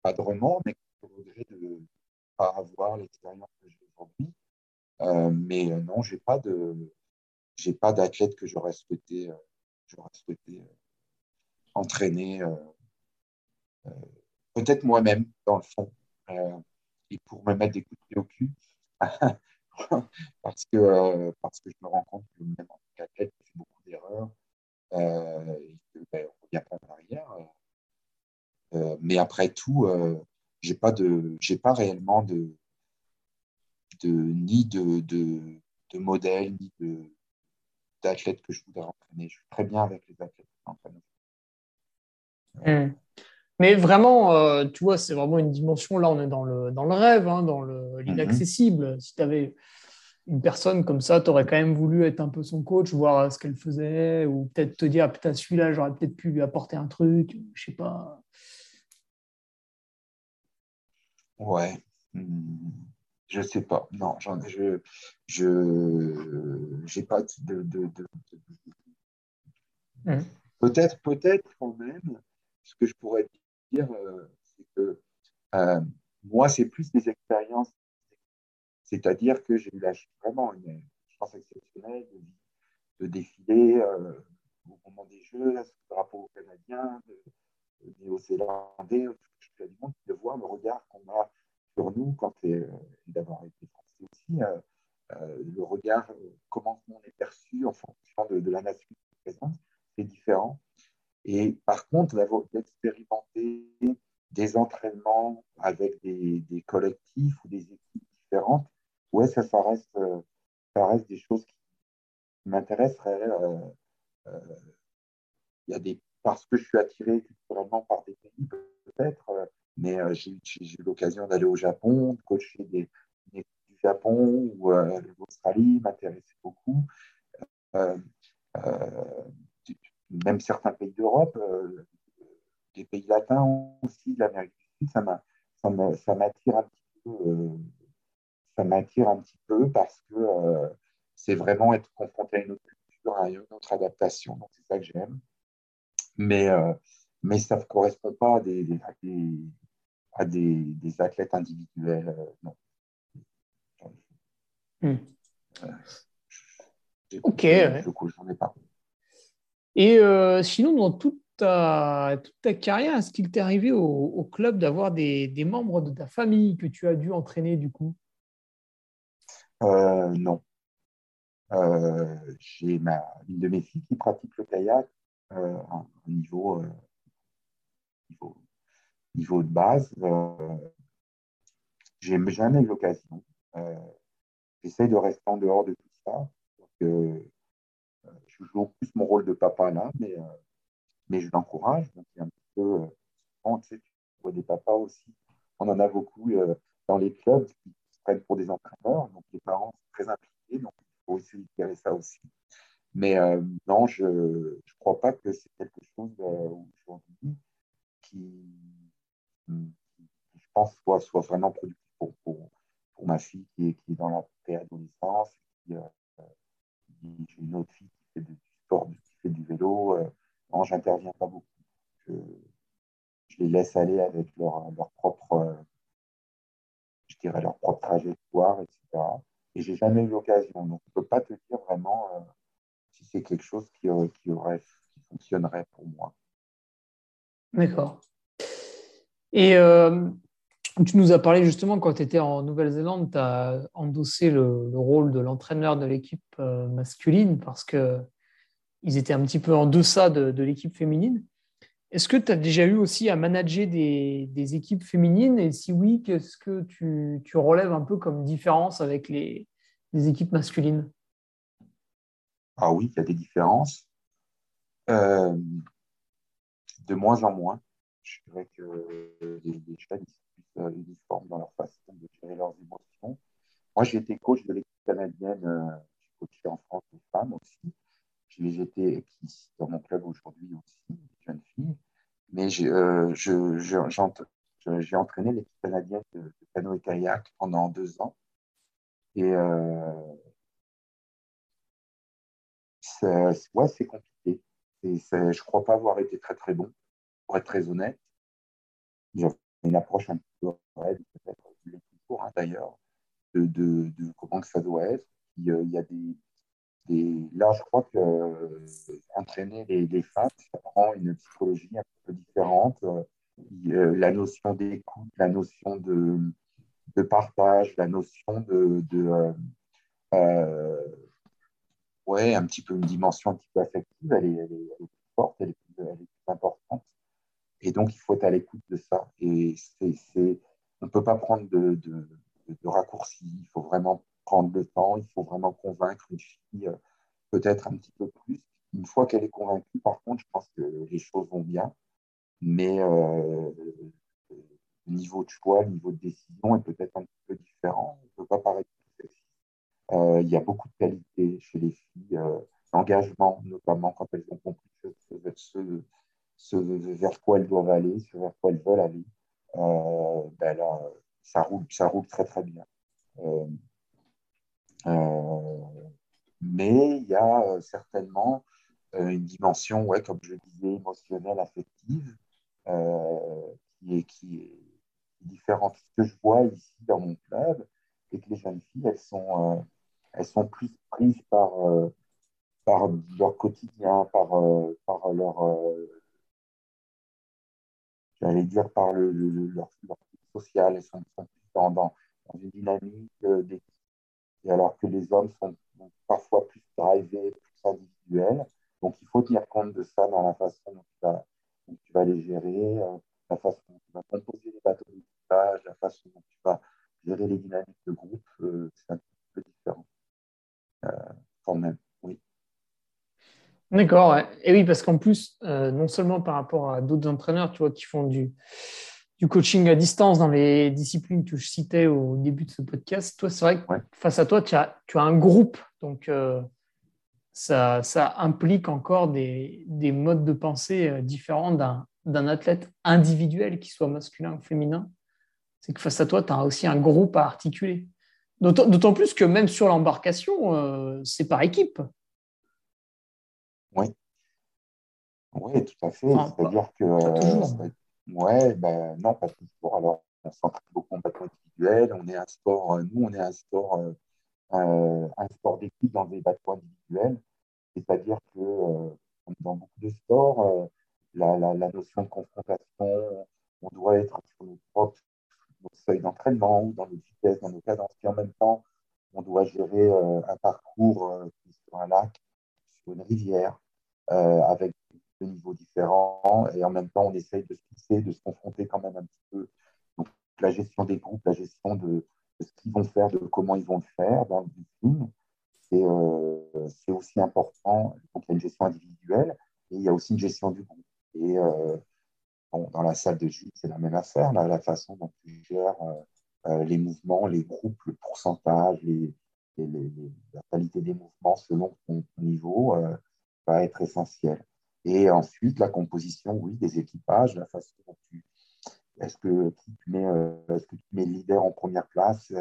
pas de remords, mais quelques regrets de ne pas avoir l'expérience que j'ai aujourd'hui. Euh, mais euh, non, j'ai pas de, j'ai pas d'athlète que j'aurais souhaité, euh, souhaité entraîner. Peut-être moi-même, dans le fond, et pour me mettre des coups de pied au cul. *laughs* parce, que, parce que je me rends compte que même en tant qu'athlète, je fais beaucoup d'erreurs. Ben, on ne revient pas en arrière. mais après tout, j'ai pas de, j'ai pas réellement de, de ni de, de, de modèle ni de d'athlètes que je voudrais entraîner. Je suis très bien avec les athlètes que hmm. Mais vraiment, euh, tu vois, c'est vraiment une dimension. Là, on est dans le, dans le rêve, hein, dans mhm. l'inaccessible. Si tu avais une personne comme ça, tu aurais quand même voulu être un peu son coach, voir ce qu'elle faisait, ou peut-être te dire, ah, putain, celui-là, j'aurais peut-être pu lui apporter un truc, je sais pas. Ouais. Hmm. Je sais pas. Non, je je j'ai pas de, de, mmh. peut-être peut-être quand même. Ce que je pourrais dire, euh, c'est que euh, moi, c'est plus des expériences. C'est-à-dire que j'ai eu la, vraiment une chance exceptionnelle de, défiler euh, au moment des Jeux, le drapeau canadien, néo-zélandais, du monde, de voir le regard qu'on a sur nous quand euh, d'avoir été français aussi, euh, euh, le regard, comment on est perçu en fonction de, la nation présente, c'est différent. Et par contre, d'expérimenter des entraînements avec des, collectifs ou des équipes différentes, ouais, ça, reste, ça reste des choses qui m'intéresseraient. Il y a des, parce que je suis attiré culturellement par des pays, peut-être, mais euh, j'ai eu l'occasion d'aller au Japon, de coacher des, du Japon ou euh, l'Australie m'intéressait beaucoup. Euh, même certains pays d'Europe, des pays latins aussi, l'Amérique du Sud, ça m'attire un petit peu. Ça m'attire un petit peu parce que c'est vraiment être confronté à une autre culture, à une autre adaptation. Donc c'est ça que j'aime. Mais, mais ça ne correspond pas à des, à des, des athlètes individuels. Euh, non. Hmm. Euh, ok. j'en ai pas. Et euh, sinon, dans toute ta, toute ta carrière, est-ce qu'il t'est arrivé au, au club d'avoir des, des, membres de ta famille que tu as dû entraîner du coup? Non. J'ai ma, une de mes filles qui pratique le kayak à un niveau, niveau niveau de base, euh, j'ai jamais eu l'occasion. Euh, j'essaie de rester en dehors de tout ça. Euh, je joue plus mon rôle de papa là, mais, mais je l'encourage. Donc, un petit peu, tu, sais, tu vois des papas aussi. On en a beaucoup dans les clubs qui pour des entraîneurs. Donc, les parents sont très impliqués. Donc, il faut aussi gérer ça aussi. Mais non, je ne crois pas que c'est quelque chose aujourd'hui qui, je pense, soit, soit vraiment productif pour, pour, pour, ma fille qui est, qui est dans la préadolescence. Euh, j'ai une autre fille qui fait du sport, qui fait du vélo. Euh, non, j'interviens pas beaucoup. Je, je, les laisse aller avec leur, leur propre, je dirais, leur propre trajectoire, etc. Et j'ai jamais eu l'occasion. Donc, je ne peux pas te dire vraiment euh, si c'est quelque chose qui, aurait, fonctionnerait pour moi. D'accord. Et euh, tu nous as parlé justement quand tu étais en Nouvelle-Zélande, tu as endossé le, rôle de l'entraîneur de l'équipe euh, masculine parce qu'ils étaient un petit peu en deçà de, l'équipe féminine. Est-ce que tu as déjà eu aussi à manager des, équipes féminines? Et si oui, qu'est-ce que tu, relèves un peu comme différence avec les, équipes masculines? Ah oui, il y a des différences. Euh, de moins en moins je dirais que les, jeunes sont plus uniformes dans leur façon de gérer leurs émotions. Moi, j'ai été coach de l'équipe canadienne, euh, j'ai coaché en France des femmes aussi. J'ai été dans mon club aujourd'hui aussi, Mais j'ai euh, entraîné l'équipe canadienne de, de canoë et kayak pendant deux ans. Et euh, ouais, c'est compliqué. Et je crois pas avoir été très très bon pour être très honnête, j'ai une approche un peu peut-être plus court hein, d'ailleurs, de, de, de, comment que ça doit être. Il, y a des, des là, je crois que euh, entraîner les, femmes, ça prend une psychologie un peu différente. Euh, la notion d'écoute, la notion de, partage, la notion de, euh, ouais, un petit peu une dimension un petit peu affective, elle est, plus forte, elle est plus, importante. Et donc, il faut être à l'écoute de ça. Et on ne peut pas prendre de, de, de, raccourcis, il faut vraiment prendre le temps, il faut vraiment convaincre une fille euh, peut-être un petit peu plus. Une fois qu'elle est convaincue, par contre, je pense que les choses vont bien. Mais euh, le niveau de choix, le niveau de décision est peut-être un petit peu différent. Peut pas paraître euh, il y a beaucoup de qualités chez les filles, euh, l'engagement notamment quand elles ont compris ce, vers quoi elles doivent aller, ce vers quoi elles veulent aller. Euh, ben là, ça roule, ça roule très très bien. Mais il y a certainement une dimension, ouais, comme je disais, émotionnelle, affective, qui, est, qui est différente. Ce que je vois ici dans mon club, et que les jeunes filles, elles sont, elles sont plus prises par, euh, par leur quotidien, par, euh, par leur, euh, j'allais dire, par le, leur, leur social, elles sont, plus dans, dans, une dynamique d'équipe. Et alors que les hommes sont parfois plus drivés, plus individuels. Donc, il faut tenir compte de ça dans la façon dont tu vas, les gérer, la façon dont tu vas composer les bateaux d'équipage, la façon dont tu vas gérer les dynamiques de groupe. c'est un peu différent. Euh, quand même, oui. D'accord, et oui, parce qu'en plus, euh, non seulement par rapport à d'autres entraîneurs, tu vois, qui font du, du coaching à distance dans les disciplines que je citais au début de ce podcast, toi, c'est vrai que face à toi, tu as, tu as un groupe, donc euh, ça, ça, implique encore des, des, modes de pensée différents d'un athlète individuel, qui soit masculin ou féminin. C'est que face à toi, tu as aussi un groupe à articuler. D'autant plus que même sur l'embarcation, euh, c'est par équipe. Oui. Oui, tout à fait. C'est-à-dire que. Euh, ouais, ben, non, pas toujours. Alors, on s'entraîne beaucoup en bateau individuel. On est un sport, euh, nous, on est un sport, un sport d'équipe dans des bateaux individuels. C'est-à-dire que dans beaucoup de sports, la, notion de confrontation, on doit être sur nos propres seuils d'entraînement dans nos vitesses, dans nos cadences. Puis en même temps, on doit gérer euh, un parcours euh, sur un lac, sur une rivière, euh, avec des niveaux différents. Et en même temps, on essaye de se fixer, de se confronter quand même un petit peu. La gestion des groupes, la gestion de, ce qu'ils vont faire, de comment ils vont le faire dans le briefing, c'est aussi important. Donc, il y a une gestion individuelle et il y a aussi une gestion du groupe. Et dans la salle de gym, c'est la même affaire, la façon dont tu gères euh, euh, les mouvements, les groupes, le pourcentage, les, la qualité des mouvements selon ton, niveau euh, va être essentielle. Et ensuite, la composition, oui, des équipages, la façon dont tu. Est-ce que, tu mets, est-ce que tu mets le leader en première place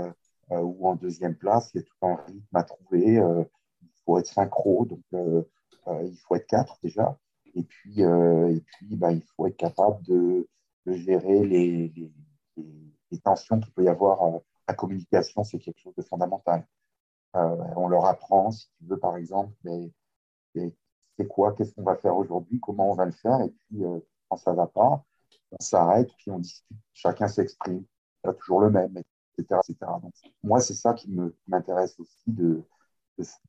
ou en deuxième place Il y a tout un rythme à trouver. il faut être synchro, donc il faut être quatre déjà. Et puis, euh, et puis bah, il faut être capable de, gérer les, les, tensions qu'il peut y avoir. Euh, la communication, c'est quelque chose de fondamental. Euh, on leur apprend, si tu veux, par exemple, mais, c'est quoi, qu'est-ce qu'on va faire aujourd'hui, comment on va le faire, et puis quand ça ne va pas, on s'arrête, puis on discute, chacun s'exprime, pas toujours le même, etc. etc. Donc, moi, c'est ça qui m'intéresse aussi de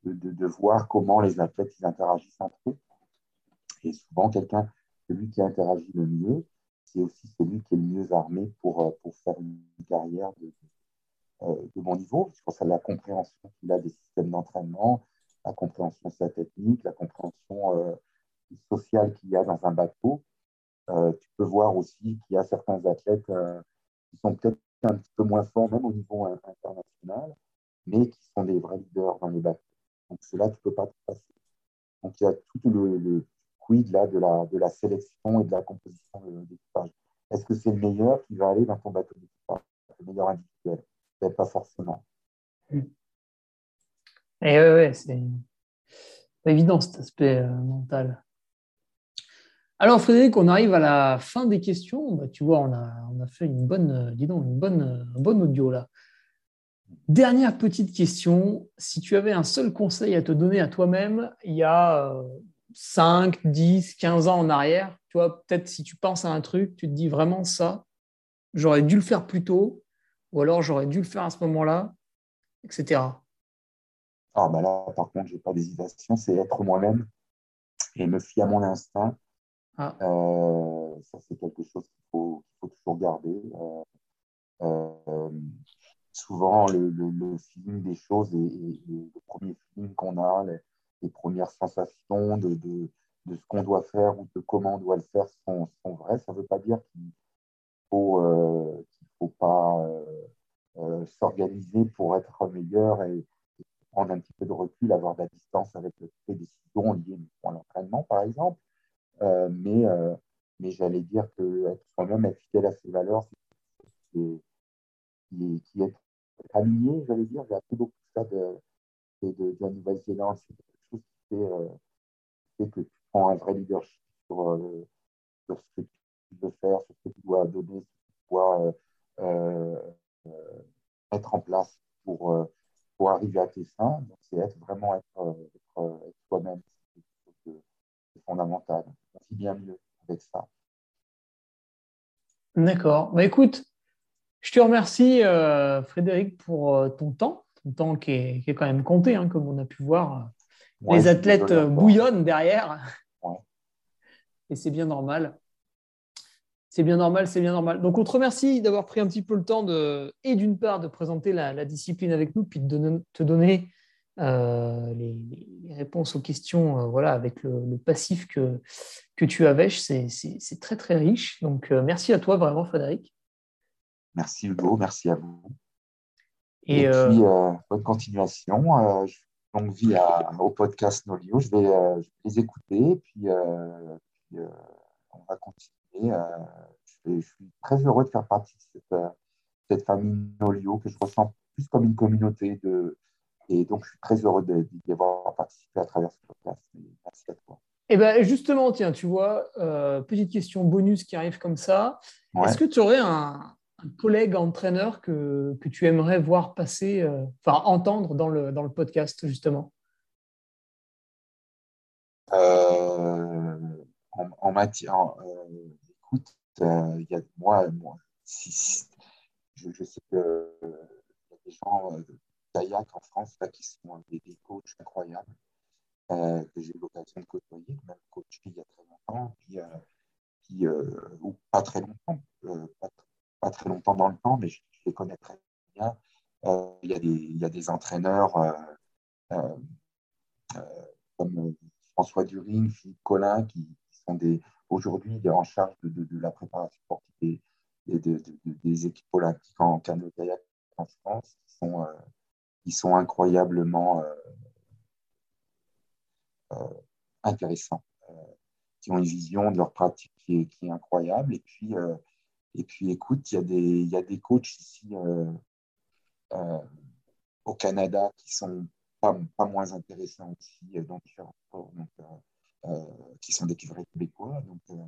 de, voir comment les athlètes ils interagissent entre eux. Et souvent, quelqu'un, celui qui interagit le mieux, c'est aussi celui qui est le mieux armé pour, euh, pour faire une carrière de, euh, bon niveau. Je pense à la compréhension qu'il a des systèmes d'entraînement, la compréhension de sa technique, la compréhension euh, sociale qu'il y a dans un bateau. tu peux voir aussi qu'il y a certains athlètes qui sont peut-être un petit peu moins forts, même au niveau international, mais qui sont des vrais leaders dans les bateaux. Donc, cela, tu ne peux pas te passer. Donc, il y a tout le, le, là, de, la, de la sélection et de la composition d'équipage. Est-ce que c'est le meilleur qui va aller dans ton bateau d'équipage, le meilleur individuel? Peut-être pas forcément. Eh ouais, c'est pas évident cet aspect euh, mental. Alors Frédéric, on arrive à la fin des questions. Bah, tu vois, on a, on a fait une bonne, euh, dis donc, une bonne, un bon audio là. Dernière petite question. Si tu avais un seul conseil à te donner à toi-même il y a 5, 10, 15 ans en arrière, tu vois, peut-être si tu penses à un truc, tu te dis vraiment ça, j'aurais dû le faire plus tôt, ou alors j'aurais dû le faire à ce moment-là, etc. Ah, bah là, par contre, je n'ai pas d'hésitation, c'est être moi-même et me fier à mon instinct. Ah. Euh, ça, c'est quelque chose qu'il faut, toujours garder. Euh, souvent, le, le, feeling des choses et, le premier feeling qu'on a, les, premières sensations de, de, de ce qu'on doit faire ou de comment on doit le faire sont, sont vraies. Ça ne veut pas dire qu'il faut, euh, faut pas euh, s'organiser pour être meilleur et, prendre un petit peu de recul, avoir de la distance avec les décisions liées à l'entraînement, par exemple. Euh, mais mais j'allais dire que être soi-même, fidèle à ses valeurs, c'est qui, qui est aligné, j'allais dire. J'ai appris beaucoup de ça de, de, de, la Nouvelle-Zélande. C'est quelque chose qui fait, euh, que tu prends un vrai leadership sur, euh, sur, ce que tu veux faire, sur ce que tu dois donner, ce que tu dois euh, euh mettre en place pour, euh, pour arriver à tes fins. Donc, c'est être vraiment être, être, être soi-même. C'est fondamental. On vit bien mieux avec ça. D'accord. Bah, écoute, je te remercie, euh, Frédéric, pour euh, ton temps, ton temps qui est, quand même compté, hein, comme on a pu voir. les athlètes bouillonnent derrière. Et c'est bien normal. C'est bien normal, c'est bien normal. Donc, on te remercie d'avoir pris un petit peu le temps de, et d'une part, de présenter la, discipline avec nous, puis de te donner euh, les, réponses aux questions voilà, avec le, passif que, que tu avais. C'est très, très riche. Donc, merci à toi, vraiment, Frédéric. Merci Hugo, merci à vous. Et, euh, puis, euh, bonne continuation. Euh, longue vie au podcast Nolio. Je vais, les écouter, puis, on va continuer. Je, suis très heureux de faire partie de cette, famille Nolio que je ressens plus comme une communauté. De, et donc, je suis très heureux d'y avoir participé à travers ce podcast. Merci à toi. Et eh ben justement, tiens, tu vois, petite question bonus qui arrive comme ça. Est-ce que tu aurais un, un collègue entraîneur que, que, tu aimerais voir passer, euh, enfin entendre dans le, dans le podcast justement? Euh, en, matière, euh, écoute, il y a moi, je, sais qu'il y a des gens kayak en France là, qui sont des, coachs incroyables que j'ai eu l'occasion de côtoyer, même coach il y a très longtemps, qui, qui ou pas très longtemps, pas très longtemps dans le temps, mais je, les connais très bien. Euh, il, y a des, y a des, entraîneurs euh, euh, comme François During, Philippe Collin, qui, sont des, aujourd'hui en charge de, la préparation sportive des, équipes olympiques en canoë-kayak en France, qui sont, sont incroyablement intéressants, qui ont une vision de leur pratique qui est, incroyable. Et puis, et puis, écoute, il y a des, coachs ici euh, euh, au Canada qui sont pas, moins intéressants aussi euh, dans différents sports, qui sont des vrais québécois. Donc,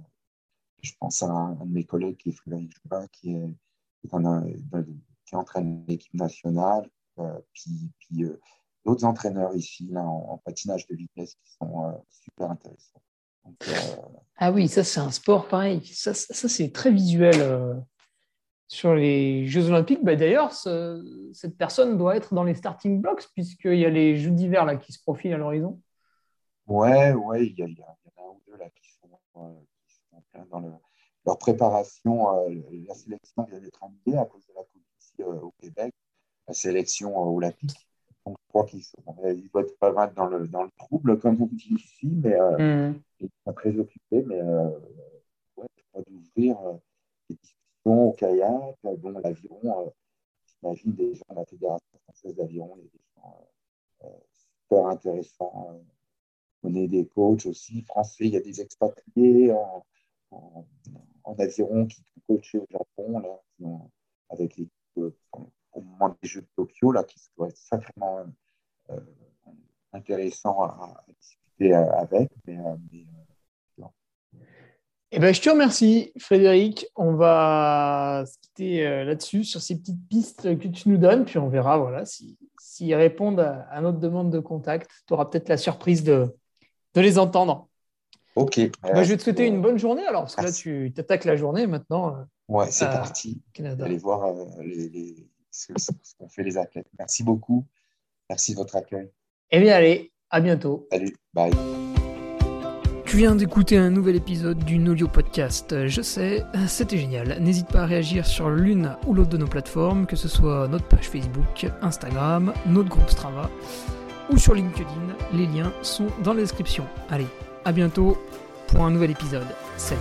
je pense à un, de mes collègues qui est Frédéric Joubin, qui, est, qui, entraîne l'équipe nationale, puis, puis d'autres entraîneurs ici là, en, patinage de vitesse qui sont super intéressants. Euh, ah oui, ça c'est un sport pareil. Ça, c'est très visuel euh, sur les Jeux Olympiques. Bah, D'ailleurs, cette personne doit être dans les starting blocks puisqu'il y a les Jeux d'hiver qui se profilent à l'horizon. Ouais, ouais, il y, en a un ou deux là qui sont, euh, qui sont plein dans le, leur préparation. la sélection vient d'être annulée à cause de la Covid ici au Québec, la sélection olympique. Donc, je crois qu'ils doivent être pas mal dans le, dans le trouble, comme vous dites ici, mais mm. ils sont très occupés. Mais euh, ouais, d'ouvrir euh, des discussions au kayak, bon, l'aviron, euh, j'imagine des gens de la Fédération française d'aviron, il y a des gens euh, super intéressants. On est des coachs aussi français, il y a des expatriés en, en, aviron qui sont coachés au Japon, là, avec les au moment des Jeux de Tokyo, là, qui doit être sacrément euh, intéressant à, discuter euh, avec. Mais, euh, eh ben, je te remercie, Frédéric. On va se quitter là-dessus, sur ces petites pistes que tu nous donnes, puis on verra voilà, s'ils si, répondent à, notre demande de contact. Tu auras peut-être la surprise de, de les entendre. Ok. Ben, je vais te souhaiter une bonne journée alors, parce que là, tu t'attaques la journée maintenant. Ouais, c'est parti. Allez voir les, ce, qu'ont fait les athlètes. Merci beaucoup. Merci de votre accueil. Eh bien, allez, à bientôt. Salut, bye. Tu viens d'écouter un nouvel épisode du Nolio Podcast. Je sais, c'était génial. N'hésite pas à réagir sur l'une ou l'autre de nos plateformes, que ce soit notre page Facebook, Instagram, notre groupe Strava ou sur LinkedIn. Les liens sont dans la description. Allez, à bientôt pour un nouvel épisode. Salut